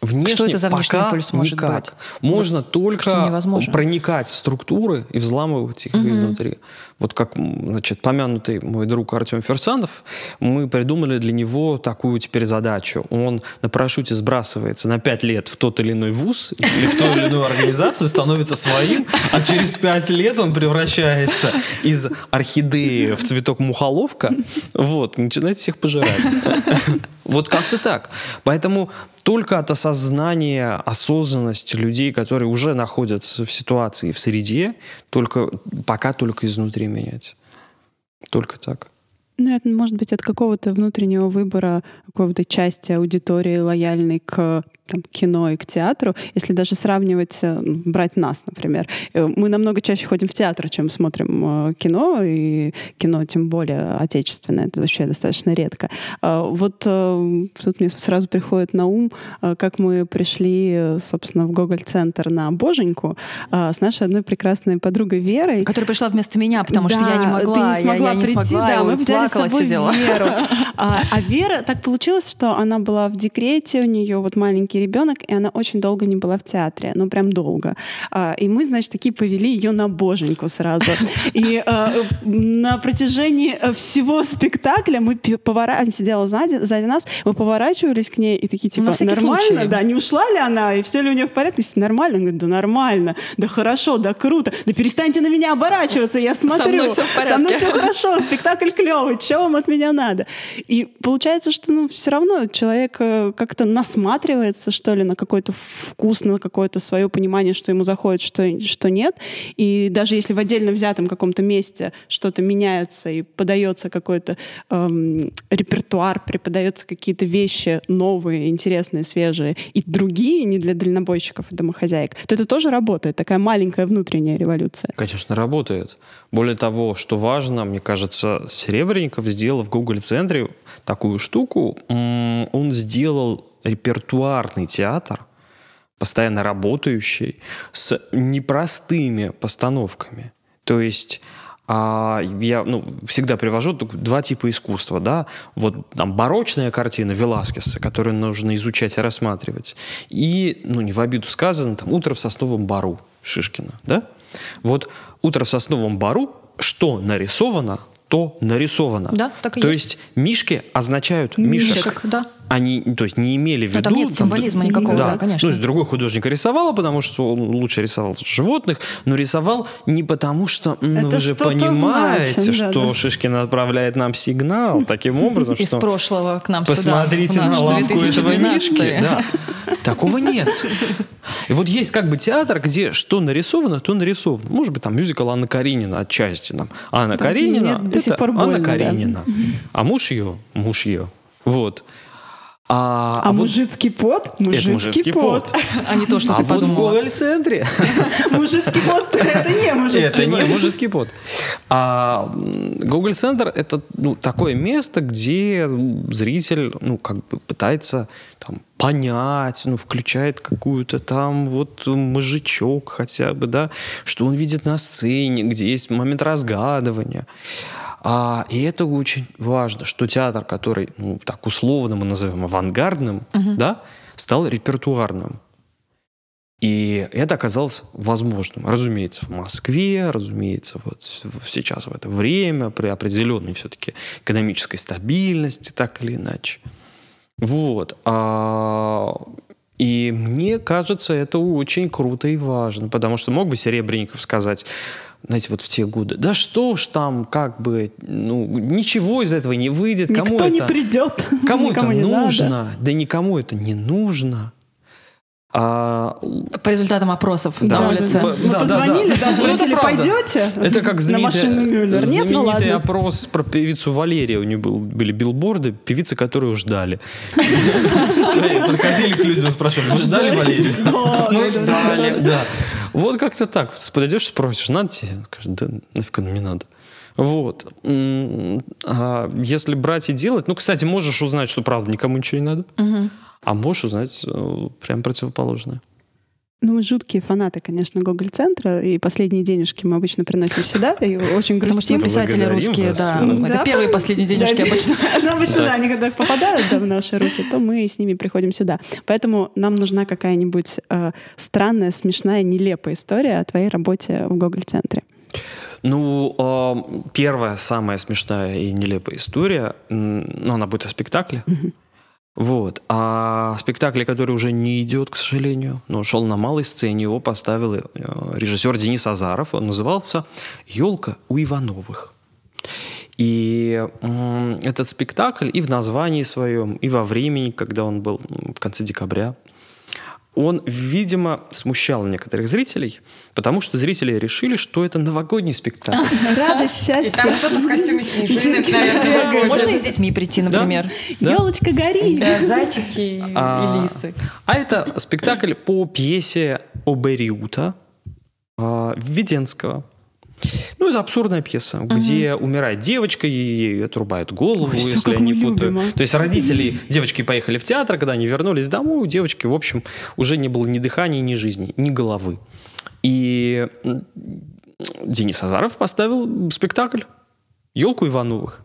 Внешне Что это за внешний пока импульс может никак. быть? Можно что только проникать в структуры и взламывать их Мгм. изнутри. Вот как, значит, помянутый мой друг Артем Ферсанов, мы придумали для него такую теперь задачу. Он на парашюте сбрасывается на пять лет в тот или иной вуз или в ту или иную организацию, становится своим, а через пять лет он превращается из орхидеи в цветок мухоловка, вот, начинает всех пожирать. Вот как-то так. Поэтому только от осознания, осознанности людей, которые уже находятся в ситуации, в среде, только, пока только изнутри менять. Только так. Ну, это может быть от какого-то внутреннего выбора какой-то части аудитории, лояльной к там, кино и к театру. Если даже сравнивать, э, брать нас, например. Э, Мы намного чаще ходим в театр, чем смотрим э, кино, и кино тем более отечественное. Это вообще достаточно редко. А Вот тут мне сразу приходит на ум, как мы пришли, собственно, в Гоголь-центр на Боженьку с нашей одной прекрасной подругой Верой. Которая пришла вместо меня, потому что я не Да, могла. Ты не я- смогла я, не прийти, смогла, да, мы взяли с собой сидела. Веру. А, а Вера, так получилось, что она была в декрете, у нее вот маленький ребенок, и она очень долго не была в театре, ну прям долго. А, и мы, значит, такие повели ее на боженьку сразу. И а, на протяжении всего спектакля мы повора... она сидела сзади, сзади нас, мы поворачивались к ней и такие типа всякий нормально, случай. да, не ушла ли она, и все ли у нее в порядке? Если Нормально, Она говорит, да нормально, да хорошо, да круто, да перестаньте на меня оборачиваться, я смотрю, мной всё в со мной порядке». все хорошо, спектакль клевый, что вам от меня надо? И получается, что ну, все равно человек э, как-то насматривается, что ли, на какой-то вкус, на какое-то свое понимание, что ему заходит, что, что нет. И даже если в отдельно взятом каком-то месте что-то меняется и подается какой-то эм, репертуар, преподаются какие-то вещи новые, интересные, свежие, и другие, не для дальнобойщиков и домохозяек, то это тоже работает, такая маленькая внутренняя революция. Конечно, работает. Более того, что важно, мне кажется, Серебренников сделал в Google-центре такую штуку. Он сделал репертуарный театр, постоянно работающий, с непростыми постановками. То есть а, я ну, всегда привожу два типа искусства. Да? Вот там барочная картина Веласкеса, которую нужно изучать и рассматривать. И, ну не в обиду сказано, там «Утро в сосновом бару» Шишкина. Да? Вот «Утро в сосновом бару» что нарисовано, то нарисовано. Да, так и то есть. есть мишки означают мишек. Мишек, да. Они, то есть, не имели в Ну, виду... там нет символизма никакого, да, конечно. Ну, то есть другой художник рисовал, потому что он лучше рисовал животных, но рисовал не потому, что Это вы же понимаете, значит, да, что да. Шишкин отправляет нам сигнал таким образом, Из что прошлого к нам посмотрите сюда. на этого 2012. мишки. Да. Такого нет. И вот есть как бы театр, где что нарисовано, то нарисовано. Может быть, там мюзикл Анна Каренина отчасти. Там. Анна Да, Каренина это пор Анна больно, да. Каренина. А муж ее, муж ее. Вот. А, А вот- мужицкий пот? Мужицкий, мужицкий пот. пот. А не то, что а ты вот в подумала. Гоголь-центре Мужицкий пот — это не мужицкий Это не мужицкий пот. А Google Центр — это ну, такое место, где зритель ну, как бы пытается там, понять, ну, включает какую-то там вот мужичок хотя бы, да, что он видит на сцене, где есть момент разгадывания. А, и это очень важно, что театр, который, ну, так условно мы назовем авангардным, да, стал репертуарным. И это оказалось возможным. Разумеется, в Москве, разумеется, вот сейчас в это время, при определенной все-таки экономической стабильности, так или иначе. Вот. А, И мне кажется, это очень круто и важно, потому что мог бы Серебренников сказать, знаете, вот в те годы, да что ж там, как бы, ну, ничего из этого не выйдет, кому Никто это... не придет. Кому это не надо. нужно? Да никому это не нужно. А, По результатам опросов Да, на да, улице. да. Мы да, позвонили, да, Ну, это спросили, правда. пойдете это как на знаменитый, машину Мюллер? Нет, ну ладно. опрос про певицу Валерию. У нее был, были билборды, певицы, которую ждали. Подходили к людям, спрашивали, вы ждали Валерию? Мы ждали. Да. Вот как-то так. Подойдешь, спросишь, надо тебе? Скажет, да нафиг оно мне надо. Вот. А если брать и делать, ну, кстати, можешь узнать, что правда никому ничего не надо, а можешь узнать э, прям противоположное. Ну, мы жуткие фанаты, конечно, Гоголь-центра, и последние денежки мы обычно приносим сюда, и очень Потому что мы грустим. писатели русские, да. Да. Это первые и последние денежки Да, обычно. Ну, обычно, Да. да, они когда попадают да, в наши руки, то мы с ними приходим сюда. Поэтому нам нужна какая-нибудь э, странная, смешная, нелепая история о твоей работе в Гоголь-центре. Ну, э, первая, самая смешная и нелепая история, м, ну, она будет о спектакле. Вот. А спектакль, который уже не идет, к сожалению, но шел на малой сцене, его поставил э, режиссер Денис Азаров. Он назывался «Елка у Ивановых». И этот спектакль и в названии своем, и во времени, когда он был в конце декабря, он, видимо, смущал некоторых зрителей, потому что зрители решили, что это новогодний спектакль. Радость, счастье. кто-то в костюме снежинок, наверное, Можно и с детьми прийти, например? Елочка гори. Да, зайчики А, и лисы. А это спектакль по пьесе Обериута а, Введенского. Ну, это абсурдная пьеса, где умирает девочка, и ей отрубают голову, Ой, если я не путаю. любим, а. То есть родители девочки поехали в театр, когда они вернулись домой, у девочки, в общем, уже не было ни дыхания, ни жизни, ни головы. И Денис Азаров поставил спектакль «Елку Ивановых».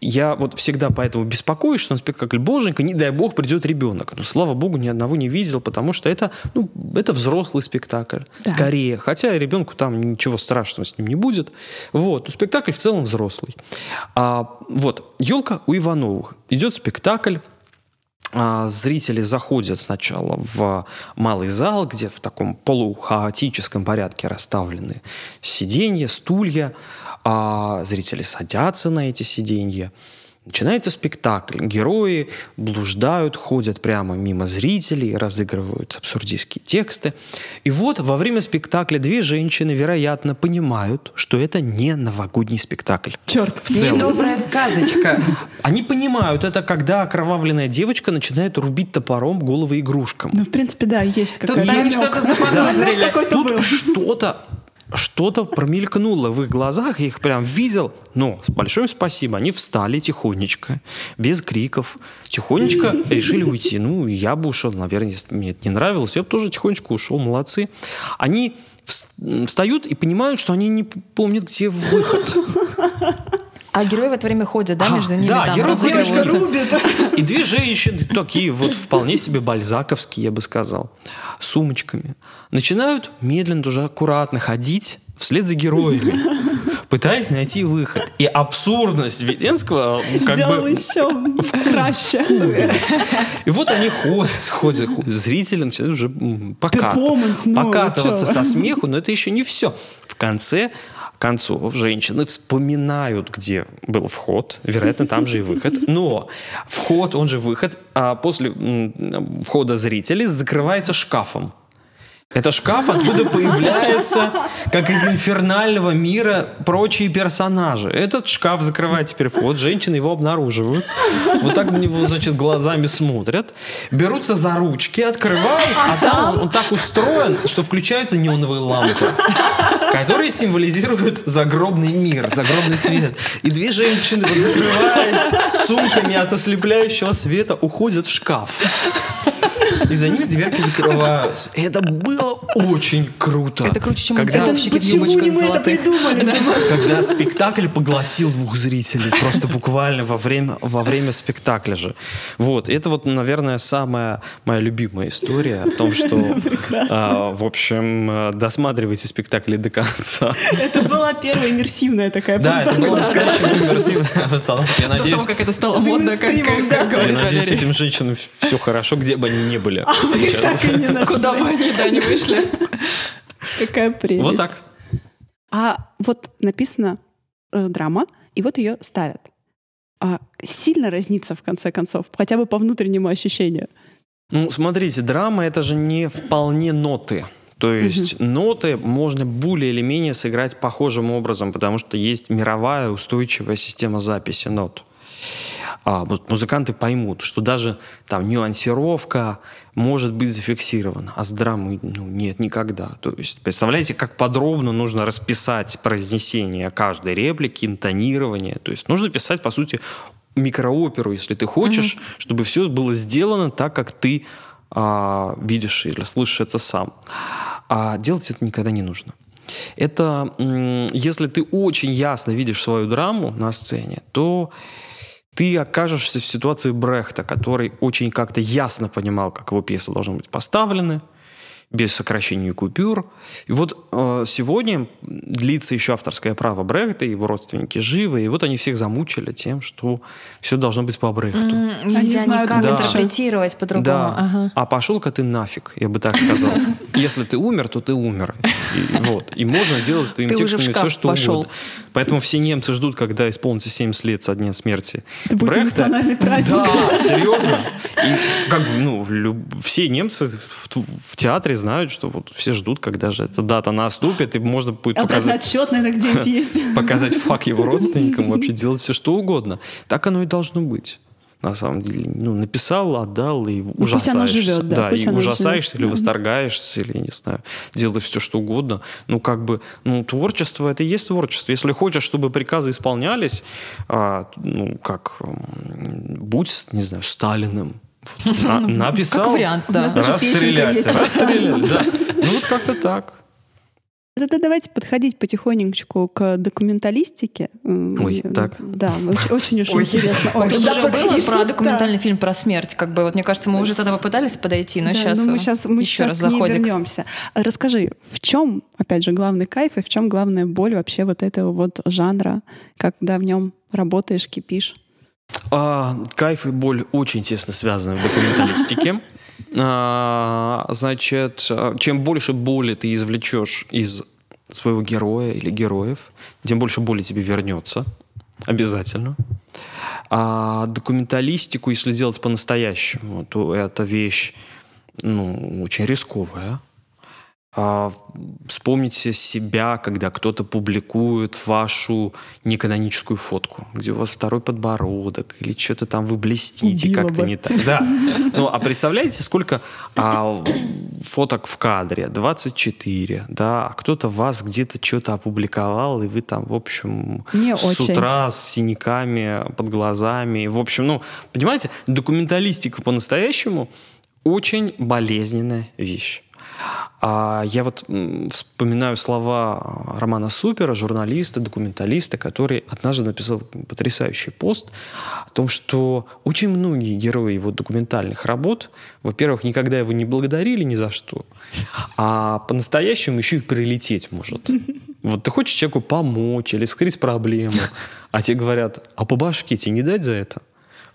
Я вот всегда поэтому беспокоюсь, что на спектакль «Боженька», не дай бог, придет ребенок. Но, слава богу, ни одного не видел, потому что это, ну, это взрослый спектакль, скорее. Хотя ребенку там ничего страшного с ним не будет. Вот, но спектакль в целом взрослый. А, вот, «Елка у Ивановых». Идет спектакль, зрители заходят сначала в малый зал, где в таком полухаотическом порядке расставлены сиденья, стулья. а зрители садятся на эти сиденья. Начинается спектакль. Герои блуждают, ходят прямо мимо зрителей, разыгрывают абсурдистские тексты. И вот во время спектакля две женщины, вероятно, понимают, что это не новогодний спектакль. Черт. В целом. Добрая сказочка. Они понимают это, когда окровавленная девочка начинает рубить топором головы игрушкам. Ну, в принципе, да, есть Тут они намек. что-то заподозрили. Какой-то был. Тут что-то что-то промелькнуло в их глазах, я их прям видел. Но большое спасибо, они встали тихонечко, без криков, тихонечко решили уйти. Ну, я бы ушел, наверное, если мне это не нравилось, я бы тоже тихонечко ушел, молодцы. Они вс- встают и понимают, что они не помнят, где выход. А герои в это время ходят, да, А, между ними да, там герой Девочка рубит. И две женщины, такие вот вполне себе бальзаковские, я бы сказал, сумочками, начинают медленно, уже аккуратно ходить вслед за героями, пытаясь найти выход. И абсурдность Веденского ну, как Сделал бы... еще краще. И вот они ходят, ходят, ходят. зрители начинают уже покат- ну, покатываться чё? со смеху, но это еще не все. В конце концов, женщины вспоминают, где был вход, вероятно, там же и выход. Но вход, он же выход, а после входа зрителей закрывается шкафом. Это шкаф, откуда появляются, как из инфернального мира, прочие персонажи. Этот шкаф закрывает теперь вход, женщины его обнаруживают. Вот так на него, значит, глазами смотрят. Берутся за ручки, открывают, а там он, он так устроен, что включаются неоновые лампы, которые символизируют загробный мир, загробный свет. И две женщины, вот закрываясь сумками от ослепляющего света, уходят в шкаф. И за ними дверки закрываются. Это было очень круто. Это круче, чем Когда- монтировщики в Почему не мы это золотых. придумали? Когда спектакль поглотил двух зрителей, просто буквально во время, во время спектакля же. Вот, это вот, наверное, самая моя любимая история о том, что, а, в общем, а, досматривайте спектакли до конца. Это была первая иммерсивная такая Да, это было настоящая иммерсивная постановка. Я До надеюсь, того, как это стало модно, как, как- да. как я говорит надеюсь, этим женщинам все хорошо, где бы они ни были сейчас. Так и не нашли. Куда бы они, да, не вышли. Какая прелесть. Вот так. А вот написано э, драма, и вот ее ставят. А сильно разнится в конце концов, хотя бы по внутреннему ощущению. Ну, смотрите, драма это же не вполне ноты. То есть ноты можно более или менее сыграть похожим образом, потому что есть мировая устойчивая система записи нот. А, вот музыканты поймут, что даже там нюансировка может быть зафиксирована, а с драмой ну, нет никогда. То есть представляете, как подробно нужно расписать произнесение каждой реплики, интонирование. То есть нужно писать, по сути, микрооперу, если ты хочешь, чтобы все было сделано так, как ты а, видишь или слышишь это сам. А делать это никогда не нужно. Это, если ты очень ясно видишь свою драму на сцене, то ты окажешься в ситуации Брехта, который очень как-то ясно понимал, как его пьесы должны быть поставлены, без сокращения купюр. И вот э, сегодня длится еще авторское право Брехта, его родственники живы, и вот они всех замучили тем, что все должно быть по Брехту. М, Нельзя знают никак лучше. интерпретировать по-другому. Да. Ага. А пошел-ка ты нафиг, я бы так сказал. Если ты умер, то ты умер. И, вот. И можно делать с твоими текстами все, что угодно. Поэтому все немцы ждут, когда исполнится 70 лет со дня смерти Это будет Брехта. национальный праздник. Да, серьезно. И как бы, ну, все немцы в, в театре знают, что вот все ждут, когда же эта дата наступит, и можно будет Обратный показать отсчет, наверное, где-нибудь есть. показать факт его родственникам, вообще делать все, что угодно. Так оно и должно быть. На самом деле, ну, написал, отдал, и пусть оно ужасаешься. живет, да, пусть и ужасаешься живет. или восторгаешься, или, не знаю, делаешь все, что угодно. Ну, как бы, ну, творчество — это и есть творчество. Если хочешь, чтобы приказы исполнялись, а, ну, как, будь, не знаю, Сталиным. Вот, на- написал, Как вариант, да. Расстрелять, расстрелять, да. Ну, вот как-то так. Тогда давайте подходить потихонечку к документалистике. Ой, и, так. Да, очень- очень-очень интересно. Ой, Тут уже было про да. документальный фильм про смерть. Как бы, вот мне кажется, мы уже тогда попытались подойти, но Да, сейчас, ну мы сейчас, мы еще сейчас раз заходик. вернемся. Расскажи, в чем, опять же, главный кайф и в чем главная боль вообще вот этого вот жанра, когда в нем работаешь, кипишь? А, кайф и боль очень тесно связаны в документалистике. А, значит, а, чем больше боли ты извлечешь из своего героя или героев, тем больше боли тебе вернется. Обязательно. А документалистику, если делать по-настоящему, то это вещь ну, очень рисковая. А, вспомните себя, когда кто-то публикует вашу неканоническую фотку, где у вас второй подбородок или что-то там вы блестите как-то не так. Да. Ну, а представляете, сколько а, фоток в кадре? 24, да. А кто-то вас где-то что-то опубликовал, и вы там, в общем, Не с очень. утра с синяками под глазами. В общем, ну, понимаете, документалистика по-настоящему очень болезненная вещь. А я вот вспоминаю слова Романа Супера, журналиста, документалиста, который однажды написал потрясающий пост о том, что очень многие герои его документальных работ, во-первых, никогда его не благодарили ни за что, а по-настоящему еще и прилететь может. Вот ты хочешь человеку помочь или вскрыть проблему, а тебе говорят, а по башке тебе не дать за это?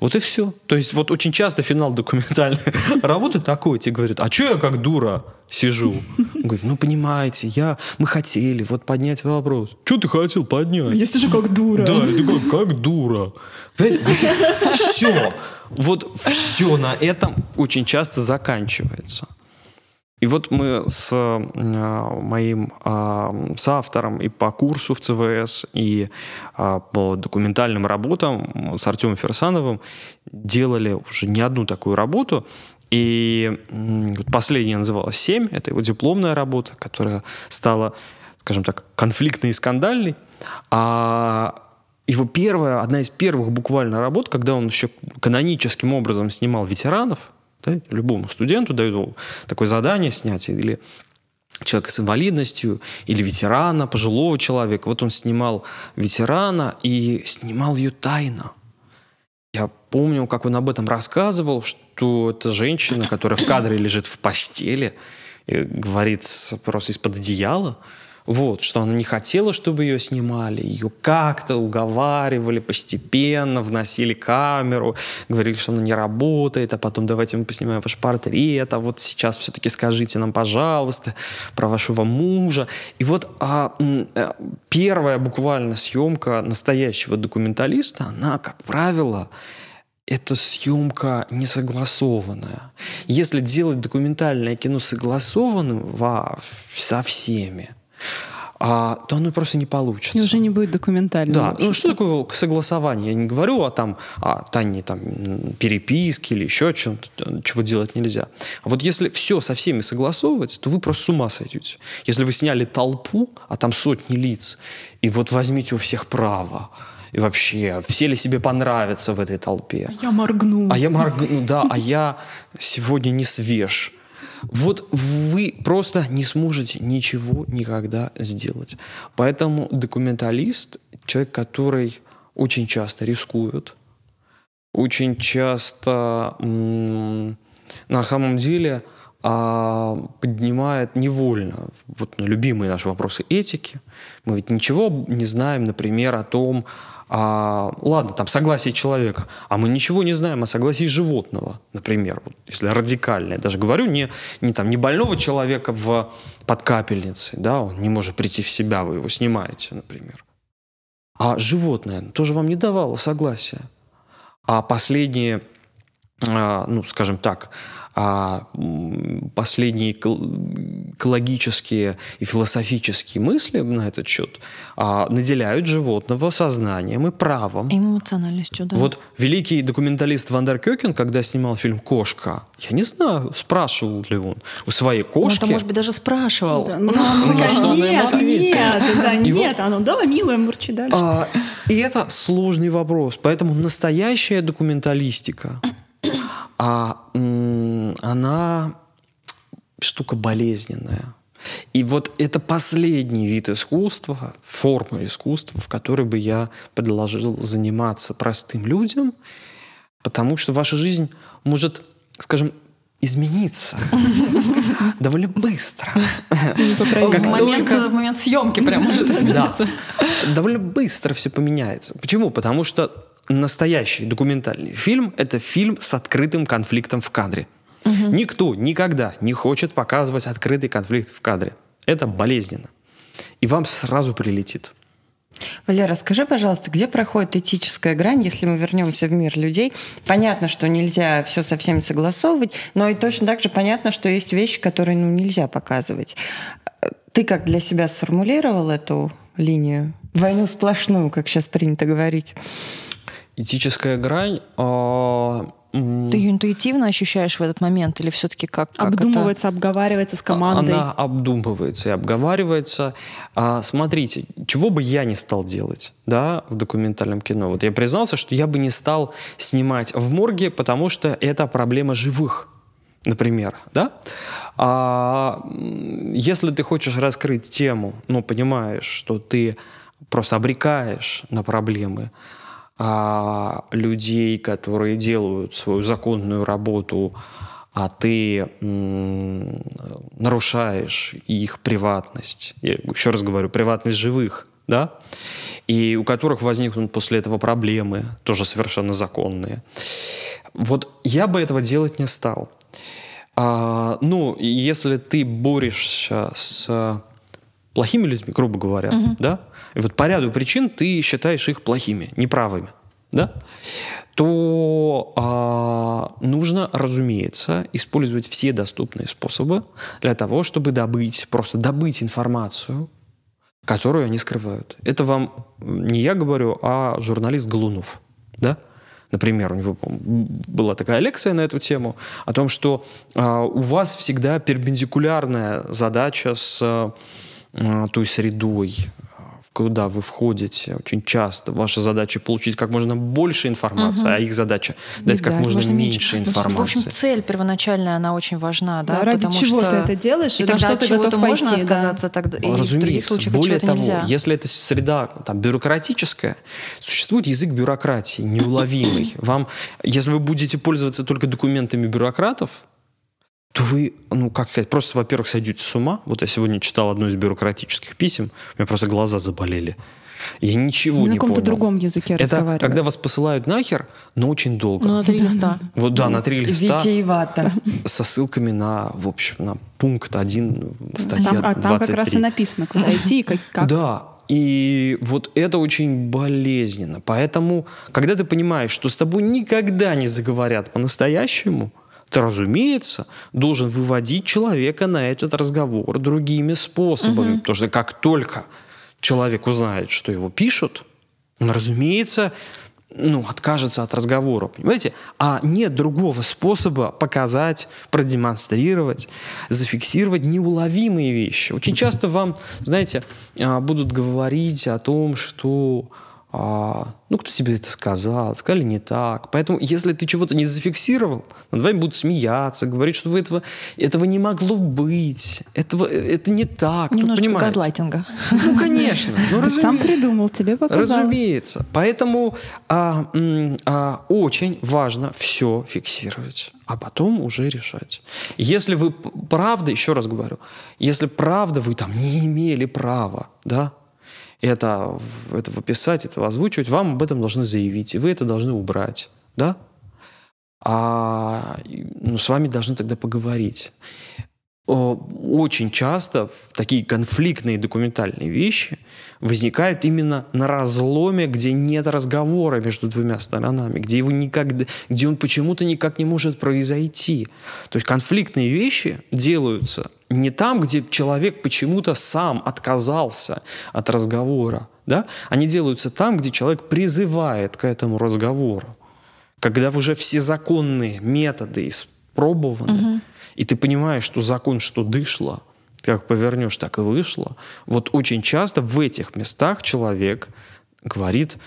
Вот и все. То есть вот очень часто финал документальной работы такой, тебе говорят, а что я как дура сижу? Он говорит, ну понимаете, я, мы хотели вот поднять вопрос. Что ты хотел поднять? Я сижу как дура. Да, и такой, как дура. Понимаете, вот все. Вот все на этом очень часто заканчивается. И вот мы с э, моим э, соавтором и по курсу в ЦВС, и э, по документальным работам с Артемом Ферсановым делали уже не одну такую работу. И последняя называлась «Семь». Это его дипломная работа, которая стала, скажем так, конфликтной и скандальной. А его первая, одна из первых буквально работ, когда он еще каноническим образом снимал ветеранов, да, любому студенту дают такое задание снять или человека с инвалидностью, или ветерана, пожилого человека. Вот он снимал ветерана и снимал ее тайно. Я помню, как он об этом рассказывал, что это женщина, которая в кадре лежит в постели, говорит просто из-под одеяла, вот, что она не хотела, чтобы ее снимали, ее как-то уговаривали постепенно, вносили камеру, говорили, что она не работает, а потом давайте мы поснимаем ваш портрет, а вот сейчас все-таки скажите нам, пожалуйста, про вашего мужа. И вот а, э, первая буквально съемка настоящего документалиста, она, как правило, это съемка не согласованная. Если делать документальное кино согласованным во, со всеми, а, то оно просто не получится. И уже не будет документального. Да, ну что такое согласование? Я не говорю о там, о тайне там, переписке или еще чем-то, чего делать нельзя. А вот если все со всеми согласовывается, то вы просто с ума сойдете. Если вы сняли толпу, а там сотни лиц, и вот возьмите у всех право, и вообще, все ли себе понравятся в этой толпе? А я моргну. А я моргну, да, а я сегодня не свеж. Вот вы просто не сможете ничего никогда сделать. Поэтому документалист — человек, который очень часто рискует, очень часто на самом деле а, поднимает невольно вот на любимые наши вопросы этики. Мы ведь ничего не знаем, например, о том, а, ладно, там согласие человека, а мы ничего не знаем о согласии животного, например, вот, если радикально. Я даже говорю не, не, там, не больного человека в, под капельницей, да, он не может прийти в себя, вы его снимаете, например. А животное тоже вам не давало согласия. А последние, а, ну, скажем так, а, последние экол- экологические и философические мысли на этот счет а, наделяют животного сознанием и правом. Эмоциональностью, да. Вот великий документалист Вандер Кёкен, когда снимал фильм «Кошка», я не знаю, спрашивал ли он у своей Он кошки, там, может быть, даже спрашивал. Да, ну, что ему нет, нет, да, И нет. Оно, да, милая, мурчи дальше. А, и это сложный вопрос. Поэтому настоящая документалистика, а, она штука болезненная. И вот это последний вид искусства, форма искусства, в которой бы я предложил заниматься простым людям, потому что ваша жизнь может, скажем, измениться довольно быстро. в, Как момент, только- в момент съемки прям может измениться. довольно быстро все поменяется. Почему? Потому что настоящий документальный фильм — это фильм с открытым конфликтом в кадре. Никто никогда не хочет показывать открытый конфликт в кадре. Это болезненно. И вам сразу прилетит. Валера, скажи, пожалуйста, где проходит этическая грань, если мы вернемся в мир людей? Понятно, что нельзя все со всеми согласовывать, но и точно так же понятно, что есть вещи, которые ну, нельзя показывать. Ты как для себя сформулировал эту линию? Войну сплошную, как сейчас принято говорить. Этическая грань... а, Ты ее интуитивно ощущаешь в этот момент или все-таки как, как это? Обдумывается, обговаривается с командой. Она обдумывается и обговаривается. А, смотрите, чего бы я не стал делать да, в документальном кино. Вот я признался, что я бы не стал снимать в морге, потому что это проблема живых. Например, да? А, если ты хочешь раскрыть тему, но понимаешь, что ты просто обрекаешь на проблемы а, людей, которые делают свою законную работу, а ты м, нарушаешь их приватность. Я еще раз говорю, приватность живых, да? И у которых возникнут после этого проблемы, тоже совершенно законные. Вот я бы этого делать не стал. А, ну, если ты борешься с плохими людьми, грубо говоря, да, и вот по ряду причин ты считаешь их плохими, неправыми, да, то а, нужно, разумеется, использовать все доступные способы для того, чтобы добыть, просто добыть информацию, которую они скрывают. Это вам не я говорю, а журналист Голунов, да? Например, у него была такая лекция на эту тему о том, что а, у вас всегда перпендикулярная задача с а, той средой, куда вы входите очень часто. Ваша задача получить как можно больше информации, угу. а их задача дать как можно, можно меньше информации. В общем, цель первоначальная, она очень важна. Да, да ради чего что... ты это делаешь, и, и тогда что ты готов можно пойти, отказаться, да. тогда, и Разумеется. в других случаях Более того, нельзя. если это среда там, бюрократическая, существует язык бюрократии, неуловимый. Вам, если вы будете пользоваться только документами бюрократов, то вы, ну, как сказать, просто, во-первых, сойдете с ума. Вот я сегодня читал одно из бюрократических писем, у меня просто глаза заболели. Я ничего на не каком-то понял. другом языке Это когда вас посылают нахер, но очень долго. Ну, на три листа. Вот да, на три листа. Витиевато. Со ссылками на, в общем, на пункт 1 статья там, А там 23. как раз и написано, куда идти и как. как. Да, и вот это очень болезненно. Поэтому, когда ты понимаешь, что с тобой никогда не заговорят по-настоящему, ты, разумеется, должен выводить человека на этот разговор другими способами. Потому что как только человек узнает, что его пишут, он, разумеется, ну, откажется от разговора, понимаете? А нет другого способа показать, продемонстрировать, зафиксировать неуловимые вещи. Очень часто вам, знаете, а, будут говорить о том, что а, ну, кто тебе это сказал, сказали не так. Поэтому, если ты чего-то не зафиксировал, над вами будут смеяться, говорить, что вы этого, этого не могло быть, этого, это не так. Немножечко ну, понимаете? газлайтинга. Ну, конечно. Ну, Ты сам придумал, тебе показалось. Разумеется. Поэтому а, а, очень важно все фиксировать, а потом уже решать. Если вы правда, еще раз говорю, если правда вы там не имели права, да, это, этого писать, этого озвучивать, вам об этом должны заявить, и вы это должны убрать, да? А ну, с вами должны тогда поговорить. Очень часто такие конфликтные документальные вещи возникают именно на разломе, где нет разговора между двумя сторонами, где, его никогда, где он почему-то никак не может произойти. То есть конфликтные вещи делаются не там, где человек почему-то сам отказался от разговора. Да? Они делаются там, где человек призывает к этому разговору. Когда уже все законные методы испробованы, и ты понимаешь, что закон что дышло, как повернешь, так и вышло. Вот очень часто в этих местах человек говорит,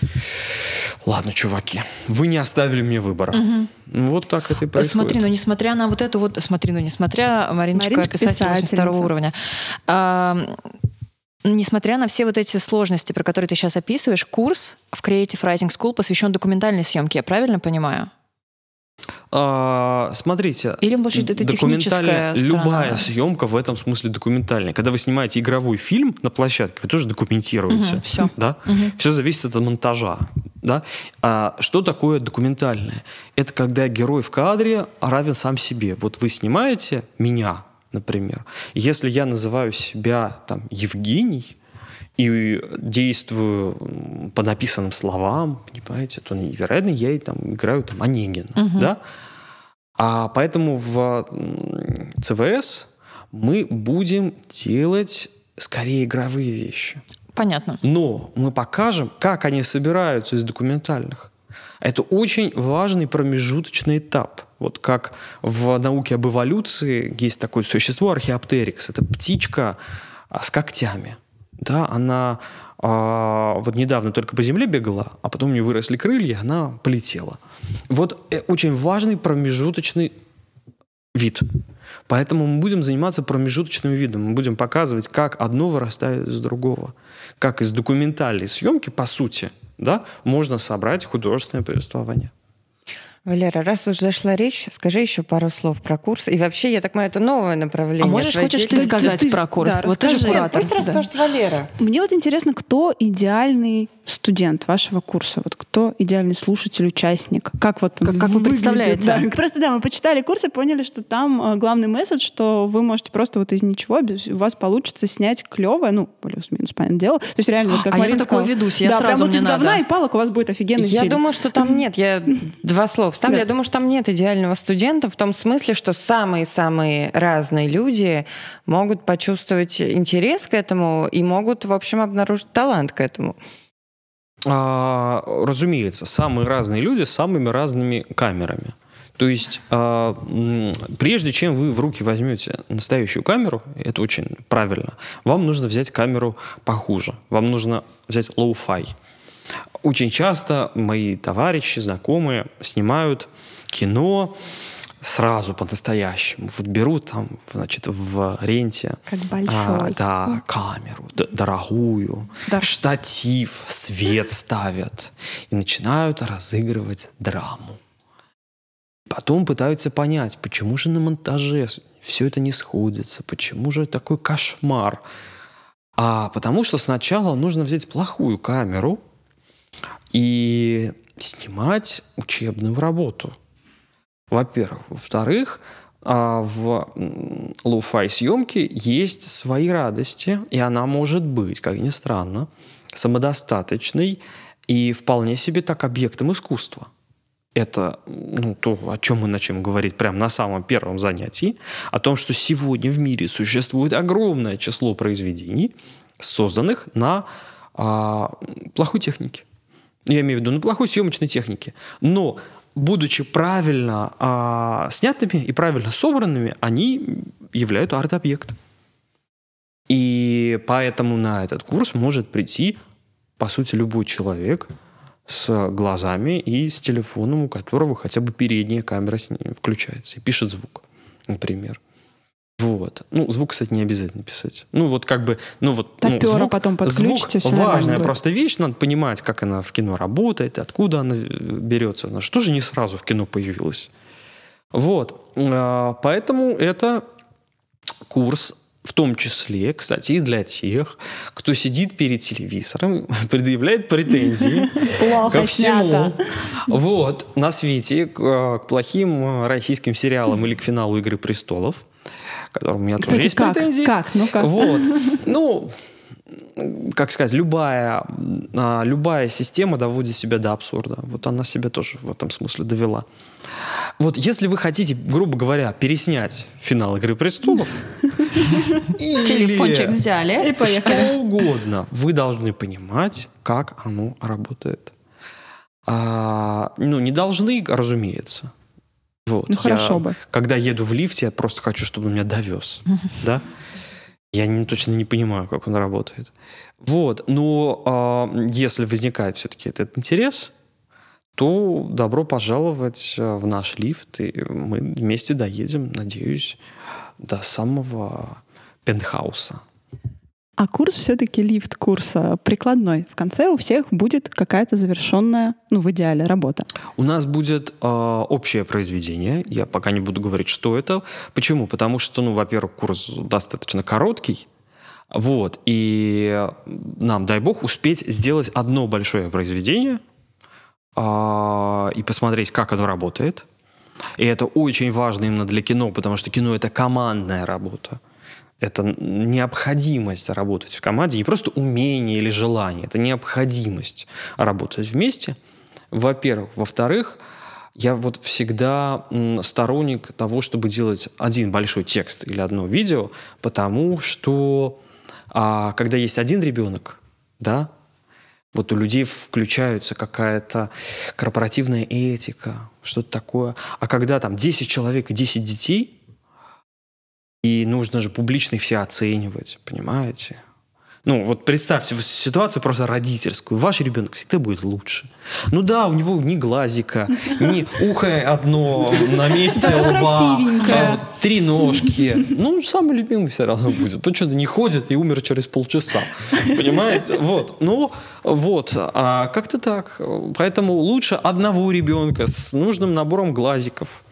ладно, чуваки, вы не оставили мне выбора. Ну, Вот так это и происходит. Смотри, ну несмотря на вот эту вот, смотри, ну несмотря, Мариночка, Мариночка писатель 82 писательница. уровня, а, несмотря на все вот эти сложности, про которые ты сейчас описываешь, курс в Creative Writing School посвящен документальной съемке, я правильно понимаю? А, смотрите, Или, может, это документальная- любая съемка в этом смысле документальная. Когда вы снимаете игровой фильм на площадке, вы тоже документируете. Мгм, всё. Да? Все зависит от монтажа. Да? А что такое документальное? Это когда герой в кадре равен сам себе. Вот вы снимаете меня, например. Если я называю себя там Евгений, и действую по написанным словам, понимаете, то, вероятно, я и там играю там Онегина, да? А поэтому в ЦВС мы будем делать скорее игровые вещи. Понятно. Но мы покажем, как они собираются из документальных. Это очень важный промежуточный этап. Вот как в науке об эволюции есть такое существо археоптерикс. Это птичка а, с когтями. Да, она а, вот недавно только по земле бегала, а потом у нее выросли крылья, она полетела. Вот э, очень важный промежуточный вид. Поэтому мы будем заниматься промежуточным видом. Мы будем показывать, как одно вырастает из другого. Как из документальной съемки, по сути, да, можно собрать художественное повествование. Валера, раз уж зашла речь, скажи еще пару слов про курс. И вообще, я так понимаю, это новое направление. А можешь, твоей хочешь ты сказать ты- про курс? да, вот ты же расскажи. куратор. Пусть Да. расскажет Валера. Мне вот интересно, кто идеальный студент вашего курса? Вот кто идеальный слушатель, участник? Как вот Как- как вы представляете? Да. Просто да, мы почитали курс и поняли, что там э, главный месседж, что вы можете просто вот из ничего, у вас получится снять клевое, ну, плюс-минус, понятное дело. То есть реально, вот как А я Марина на такое сказала, ведусь, я да, сразу, прям вот мне из говна надо. и палок у вас будет офигенный Я фильм. думаю, что там нет. Я два слова вставлю. Да. Я думаю, что там нет идеального студента в том смысле, что самые-самые разные люди могут почувствовать интерес к этому и могут, в общем, обнаружить талант к этому. А, разумеется, самые разные люди с самыми разными камерами. То есть, м, прежде чем вы в руки возьмете настоящую камеру, это очень правильно, вам нужно взять камеру похуже. Вам нужно взять low-fi. Очень часто мои товарищи, знакомые снимают кино сразу по-настоящему. Вот берут там, значит, в ренте Как а, большой. да, камеру д- дорогую, Да. штатив, свет ставят и начинают разыгрывать драму. Потом пытаются понять, почему же на монтаже все это не сходится, почему же такой кошмар. А потому что сначала нужно взять плохую камеру и снимать учебную работу. Во-первых. Во-вторых, а, в lo-fi съемке есть свои радости, и она может быть, как ни странно, самодостаточной и вполне себе так объектом искусства. Это ну, то, о чем мы начнем говорить прямо на самом первом занятии, о том, что сегодня в мире существует огромное число произведений, созданных на а, плохой технике. Я имею в виду на плохой съемочной технике. Но, будучи правильно а, снятыми и правильно собранными, они являются арт-объект. И поэтому на этот курс может прийти, по сути, любой человек с глазами и с телефоном, у которого хотя бы передняя камера включается и пишет звук, например. Вот. Ну, звук, кстати, не обязательно писать. Ну, вот как бы, ну вот, ну, звук, потом подключите, звук важная просто вещь, надо понимать, как она в кино работает, откуда она э, берется. Она что же не сразу в кино появилась? Вот. А, Поэтому это курс в том числе, кстати, и для тех, кто сидит перед телевизором, предъявляет претензии ко всему. Вот, на свете, к, э, к плохим э, российским сериалам или к финалу «Игры престолов», к которым у меня тоже Кстати, есть как? претензии. Как? Ну как? Вот. Ну, как сказать, любая, а, любая система доводит себя до абсурда. Вот она себя тоже в этом смысле довела. Вот если вы хотите, грубо говоря, переснять финал «Игры престолов», или Телефончик взяли. И поехали. что угодно, вы должны понимать, как оно работает. А, ну, не должны, разумеется. Вот. Ну, Я, хорошо бы. Когда еду в лифте, я просто хочу, чтобы он меня довез. Да? Я не, точно не понимаю, как он работает. Вот. Но а, если возникает все-таки этот интерес, то добро пожаловать э, в наш лифт, и мы вместе доедем, надеюсь, до самого пентхауса. А курс все-таки лифт курса прикладной. В конце у всех будет какая-то завершенная, ну, в идеале, работа. У нас будет э, общее произведение. Я пока не буду говорить, что это. Почему? Потому что, ну, во-первых, курс достаточно короткий. Вот. И нам, дай бог, успеть сделать одно большое произведение а, и посмотреть, как оно работает. И это очень важно именно для кино, потому что кино — это командная работа. Это необходимость работать в команде, не просто умение или желание, это необходимость работать вместе, во-первых. Во-вторых, я вот всегда сторонник того, чтобы делать один большой текст или одно видео, потому что а, когда есть один ребенок, да, вот у людей включается какая-то корпоративная этика, что-то такое. А когда там 10 человек и 10 детей, и нужно же публично их все оценивать, понимаете? Ну, вот представьте ситуацию просто родительскую. Ваш ребенок всегда будет лучше. Ну да, у него ни глазика, ни ухо одно на месте лба, а три ножки. Ну, самый любимый все равно будет. Что-то не ходит и умер через полчаса. Понимаете? Вот. Ну, вот. А как-то так. Поэтому лучше одного ребенка с нужным набором глазиков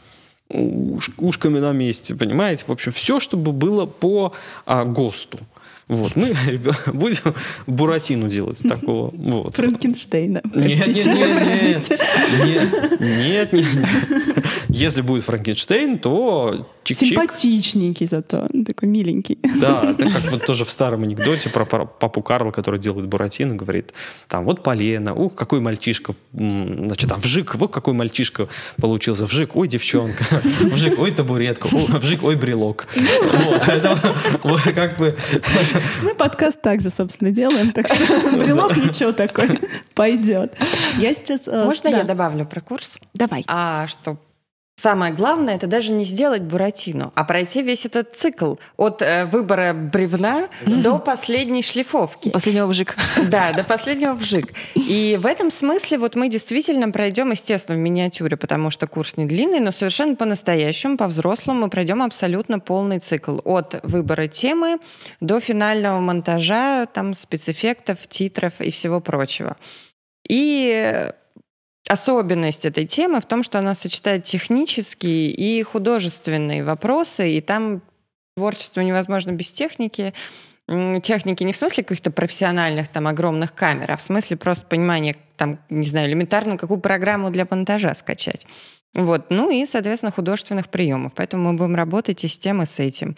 уш- ушками на месте, понимаете? В общем, все, чтобы было по а, ГОСТу. Вот, мы ребят, будем Буратину делать такого. Вот. Франкенштейна. Нет, нет, нет, простите. нет, нет, нет, нет. Если будет Франкенштейн, то чик-чик. Симпатичненький зато, он такой миленький. Да, это как вот тоже в старом анекдоте про папу Карла, который делает Буратино, говорит, там, вот полено, ух, какой мальчишка, значит, там, вжик, вот какой мальчишка получился, вжик, ой, девчонка, вжик, ой, табуретка, вжик, ой, брелок. Вот, это вот как бы... Мы подкаст также, собственно, делаем, так что брелок ничего такой пойдет. Я сейчас... э, Можно я добавлю про курс? Давай. А что самое главное, это даже не сделать буратино, а пройти весь этот цикл от э, выбора бревна до последней шлифовки. Последнего вжик. Да, до последнего вжик. И в этом смысле вот мы действительно пройдем, естественно, в миниатюре, потому что курс не длинный, но совершенно по-настоящему, по-взрослому мы пройдем абсолютно полный цикл. От выбора темы до финального монтажа, там, спецэффектов, титров и всего прочего. И особенность этой темы в том, что она сочетает технические и художественные вопросы, и там творчество невозможно без техники. Техники не в смысле каких-то профессиональных там огромных камер, а в смысле просто понимания, там, не знаю, элементарно, какую программу для монтажа скачать. Вот. Ну и, соответственно, художественных приемов. Поэтому мы будем работать и с тем, и с этим.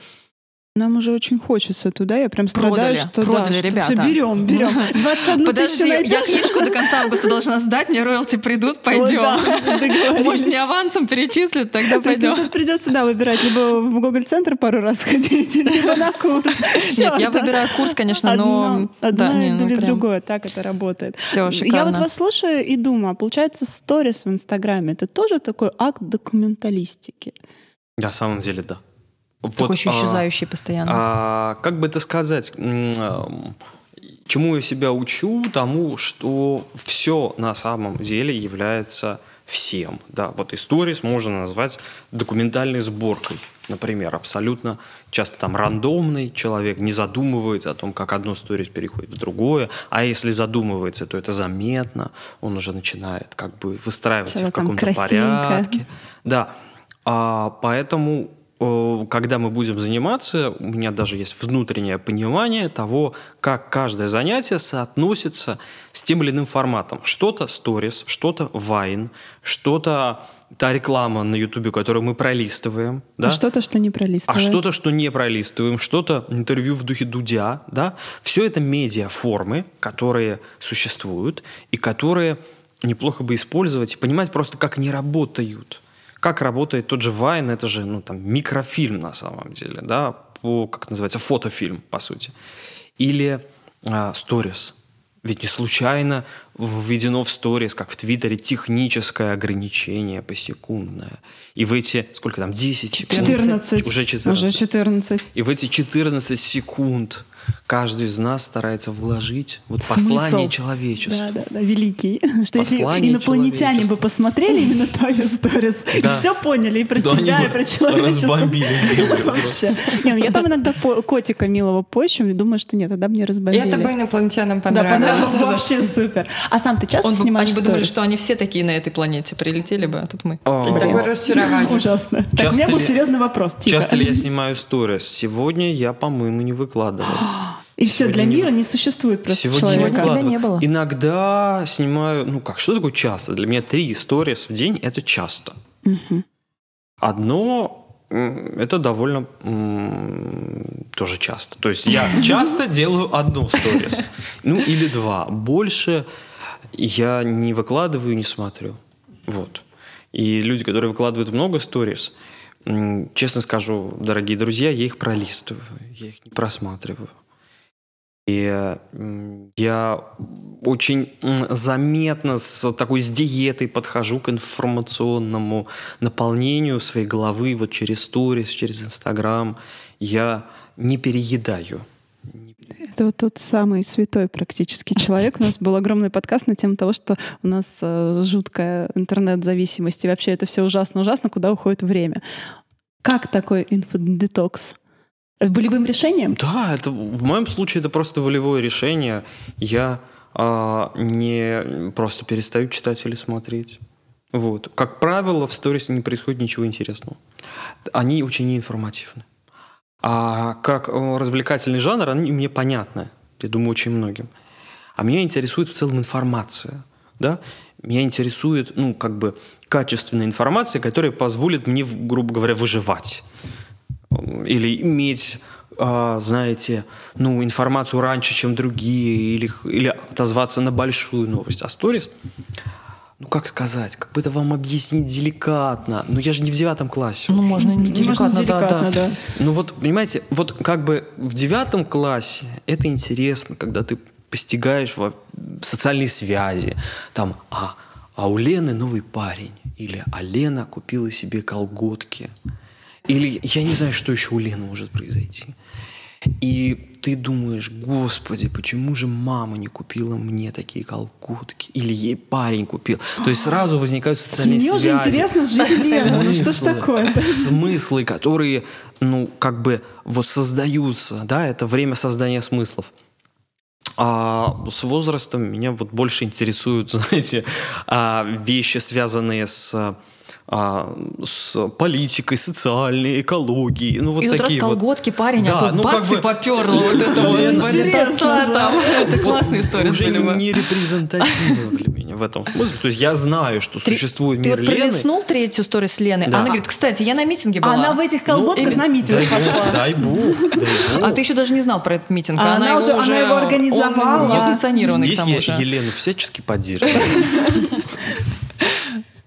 Нам уже очень хочется туда. Я прям страдаю, Продали, что продали, да, что ребята. Все берем, берем. 21 Подожди, я книжку до конца августа должна сдать, мне роялти придут, Вот, пойдем. да, договорились. Может, не авансом перечислят, тогда То есть мне пойдем. тут придется, да, выбирать либо в Google-центр пару раз ходить, либо на курс. Нет, я выбираю курс, конечно, но... Одно, одно да, не, ну или прям другое, так это работает. Всё, Я шикарно. вот вас слушаю и думаю, а получается, сторис в Инстаграме это тоже такой акт документалистики. На самом деле, да. Такой Вот, еще а, исчезающий постоянно. А, как бы это сказать, ам, чему я себя учу, тому, что все на самом деле является всем. Да, вот историс можно назвать документальной сборкой. Например, абсолютно часто там рандомный человек не задумывается о том, как одно сторис переходит в другое, а если задумывается, то это заметно, он уже начинает как бы выстраиваться в каком-то порядке. Да, а, поэтому когда мы будем заниматься, у меня даже есть внутреннее понимание того, как каждое занятие соотносится с тем или иным форматом. Что-то сторис, что-то вайн, что-то та реклама на Ютубе, которую мы пролистываем, да? А что-то, что не а пролистываем. что-то, что не пролистываем, что-то интервью в духе Дудя, да, все это медиаформы, которые существуют и которые неплохо бы использовать и понимать просто, как они работают. Как работает тот же Вайн, это же, ну, там, микрофильм на самом деле, да, по, как называется, фотофильм, по сути. Или сторис. Ведь не случайно введено в сторис, как в Твиттере, техническое ограничение посекундное. И в эти, сколько там, 10 секунд? 14. Уже 14. Уже 14. И в эти 14 секунд каждый из нас старается вложить вот Смысл. послание человечеству. Да, да, да, великий. Что если Послание инопланетяне бы посмотрели именно твою сторис, и Да. все поняли и про Да тебя, и про человечество. разбомбили землю. Вообще. Не, ну я там иногда по- котика милого пощу, и думаю, что нет, тогда бы не И разбомбили. это бы инопланетянам Да, понравилось. понравилось. Вообще супер. А сам ты часто Он снимаешь они бы думали, что они все такие на этой планете прилетели бы, а тут мы. О, И такое разочарование. Ужасно. Так, у меня был серьезный вопрос. Тихо. Часто ли я снимаю сторис? Сегодня я, по-моему, не выкладывал. И все, Сегодня для не мира вы- не существует просто Сегодня не человека. выкладываю. не было. Иногда снимаю, ну как, что такое часто? Для меня три сторис в день – это часто. Одно м, это довольно м, тоже часто. То есть я часто делаю одну сторис. Ну, или два. Больше я не выкладываю, не смотрю. Вот. И люди, которые выкладывают много сторис, м, честно скажу, дорогие друзья, я их пролистываю, я их не просматриваю. И я очень заметно с такой с диетой подхожу к информационному наполнению своей головы вот через сторис, через Инстаграм. Я не переедаю. Это вот тот самый святой практически человек. У нас был огромный подкаст на тему того, что у нас э, жуткая интернет-зависимость, и вообще это все ужасно-ужасно, куда уходит время. Как такой инфодетокс? Волевым решением? Да, это в моем случае это просто волевое решение. Я а, не просто перестаю читать или смотреть. Вот. Как правило, в сторис не происходит ничего интересного. Они очень неинформативны. А как э, развлекательный жанр, они мне понятны. Я думаю, очень многим. А меня интересует в целом информация. Да? Меня интересует, ну, как бы, качественная информация, которая позволит мне, грубо говоря, выживать. Или иметь, э, знаете, ну, информацию раньше, чем другие, или, или отозваться на большую новость. А сторис, ну, как сказать, как бы это вам объяснить деликатно. Ну, я же не в девятом классе. Ну, можно не деликатно, Можно деликатно, да, да. да. Ну вот, понимаете, вот как бы в девятом классе это интересно, когда ты постигаешь во- социальные связи. Там, а, а у Лены новый парень. Или а Лена купила себе колготки. Или я не знаю, что еще у Лены может произойти. И ты думаешь, господи, почему же мама не купила мне такие колготки? Или ей парень купил? То есть сразу возникают социальные Мне уже связи. интересно жить Лену. Ну что ж Смыслы. такое-то? Смыслы, которые, ну, как бы вот создаются, да, это время создания смыслов. А с возрастом меня вот больше интересуют, знаете, а, вещи, связанные с, а, с политикой, социальной, экологией. Ну, вот и вот раз такие вот. колготки парень, Да, а тут ну, как бац, бы- и поперло вот это вот. Это Вот классная история. Уже бы. не репрезентативно для меня в этом смысле. То есть я знаю, что существует Ты мир вот Лены. пролистнул третью историю с Леной, она говорит, кстати, я на митинге была. Она в этих колготках именно. на митинг пошла. Дай бог. А ты еще даже не знал про этот митинг. А она его уже- она его организовала. Он Здесь к тому я. Елену всячески поддерживаю.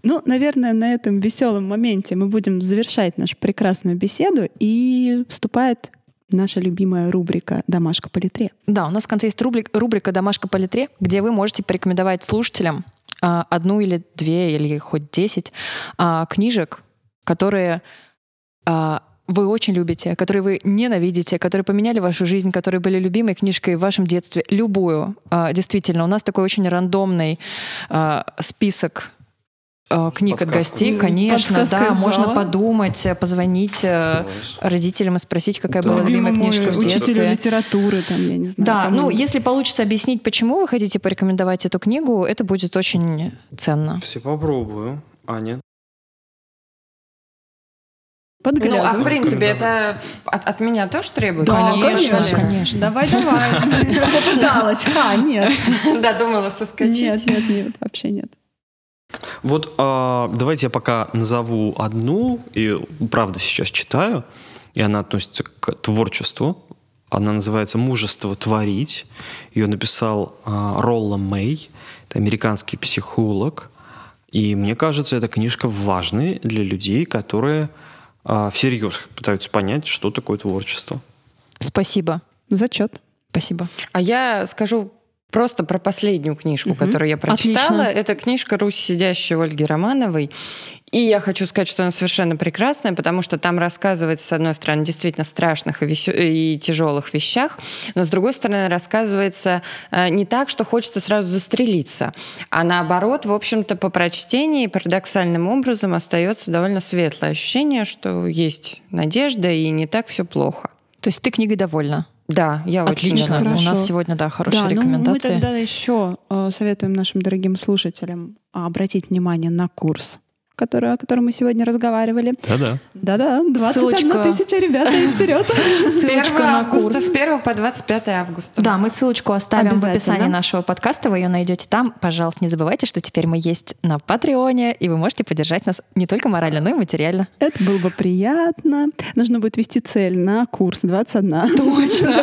Ну, наверное, на этом веселом моменте мы будем завершать нашу прекрасную беседу и вступает наша любимая рубрика «Домашка по литре». Да, у нас в конце есть рубрик- рубрика «Домашка по литре», где вы можете порекомендовать слушателям а, одну или две, или хоть десять а, книжек, которые а, вы очень любите, которые вы ненавидите, которые поменяли вашу жизнь, которые были любимой книжкой в вашем детстве. Любую. А, Действительно, у нас такой очень рандомный а, список а, книг от Подсказка. гостей, конечно, подсказка да, можно подумать, э, позвонить э, родителям и спросить, какая была любимая книжка в детстве. литературы, там, я не знаю. Да, кому. ну если получится объяснить, почему вы хотите порекомендовать эту книгу, это будет очень ценно. Все попробую. Аня. Ну, а в Подглядывать. принципе, это от, от меня тоже требуется? Да, Конечно, конечно. конечно. Давай, давай. Попыталась. А, нет. Да, думала соскочить. Нет, нет, нет, вообще нет. Вот а, давайте я пока назову одну, и правда сейчас читаю, и она относится к творчеству. Она называется «Мужество творить». Ее написал а, Ролла Мэй, это американский психолог. И мне кажется, эта книжка важная для людей, которые а, всерьез пытаются понять, что такое творчество. Спасибо. Зачет. Спасибо. А я скажу просто про последнюю книжку, Мгм. которую я прочитала. Отлично. Это книжка «Русь сидящей» Ольги Романовой. И я хочу сказать, что она совершенно прекрасная, потому что там рассказывается, с одной стороны, действительно страшных и, весё- и тяжелых вещах, но с другой стороны, рассказывается э, не так, что хочется сразу застрелиться, а наоборот, в общем-то, по прочтении парадоксальным образом остается довольно светлое ощущение, что есть надежда и не так все плохо. То есть ты книгой довольна? Да, я очень Отлично. У нас сегодня, да, хорошие да, ну мы рекомендации. тогда еще э, советуем нашим дорогим слушателям обратить внимание на курс, который, о котором мы сегодня разговаривали. Да-да. Да-да, 21 Ссылочка. тысяча, ребята, и вперед. С 1 Ссылочка на курс. с 1 по 25 августа. Да, мы ссылочку оставим в описании нашего подкаста, вы ее найдете там. Пожалуйста, не забывайте, что теперь мы есть на Патреоне, и вы можете поддержать нас не только морально, но и материально. Это было бы приятно. Нужно будет вести цель на курс 21. Точно.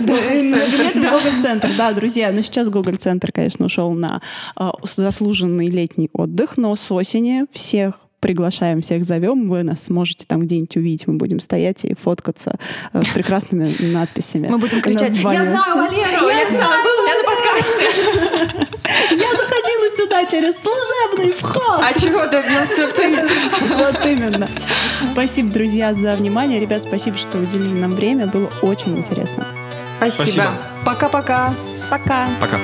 И на билеты в Google центр Да, друзья, но сейчас Google центр конечно, ушел на а, заслуженный летний отдых, но с осени всех приглашаем, всех зовем. Вы нас сможете там где-нибудь увидеть. Мы будем стоять и фоткаться э, с прекрасными надписями. Мы будем кричать. «Я знаю Валеру! Я знаю, был у меня на подкасте!» Я заходила сюда через служебный вход. А чего добился ты? Вот именно. Спасибо, друзья, за внимание. Ребят, спасибо, что уделили нам время. Было очень интересно. Спасибо. Спасибо. Пока-пока. Пока. Пока.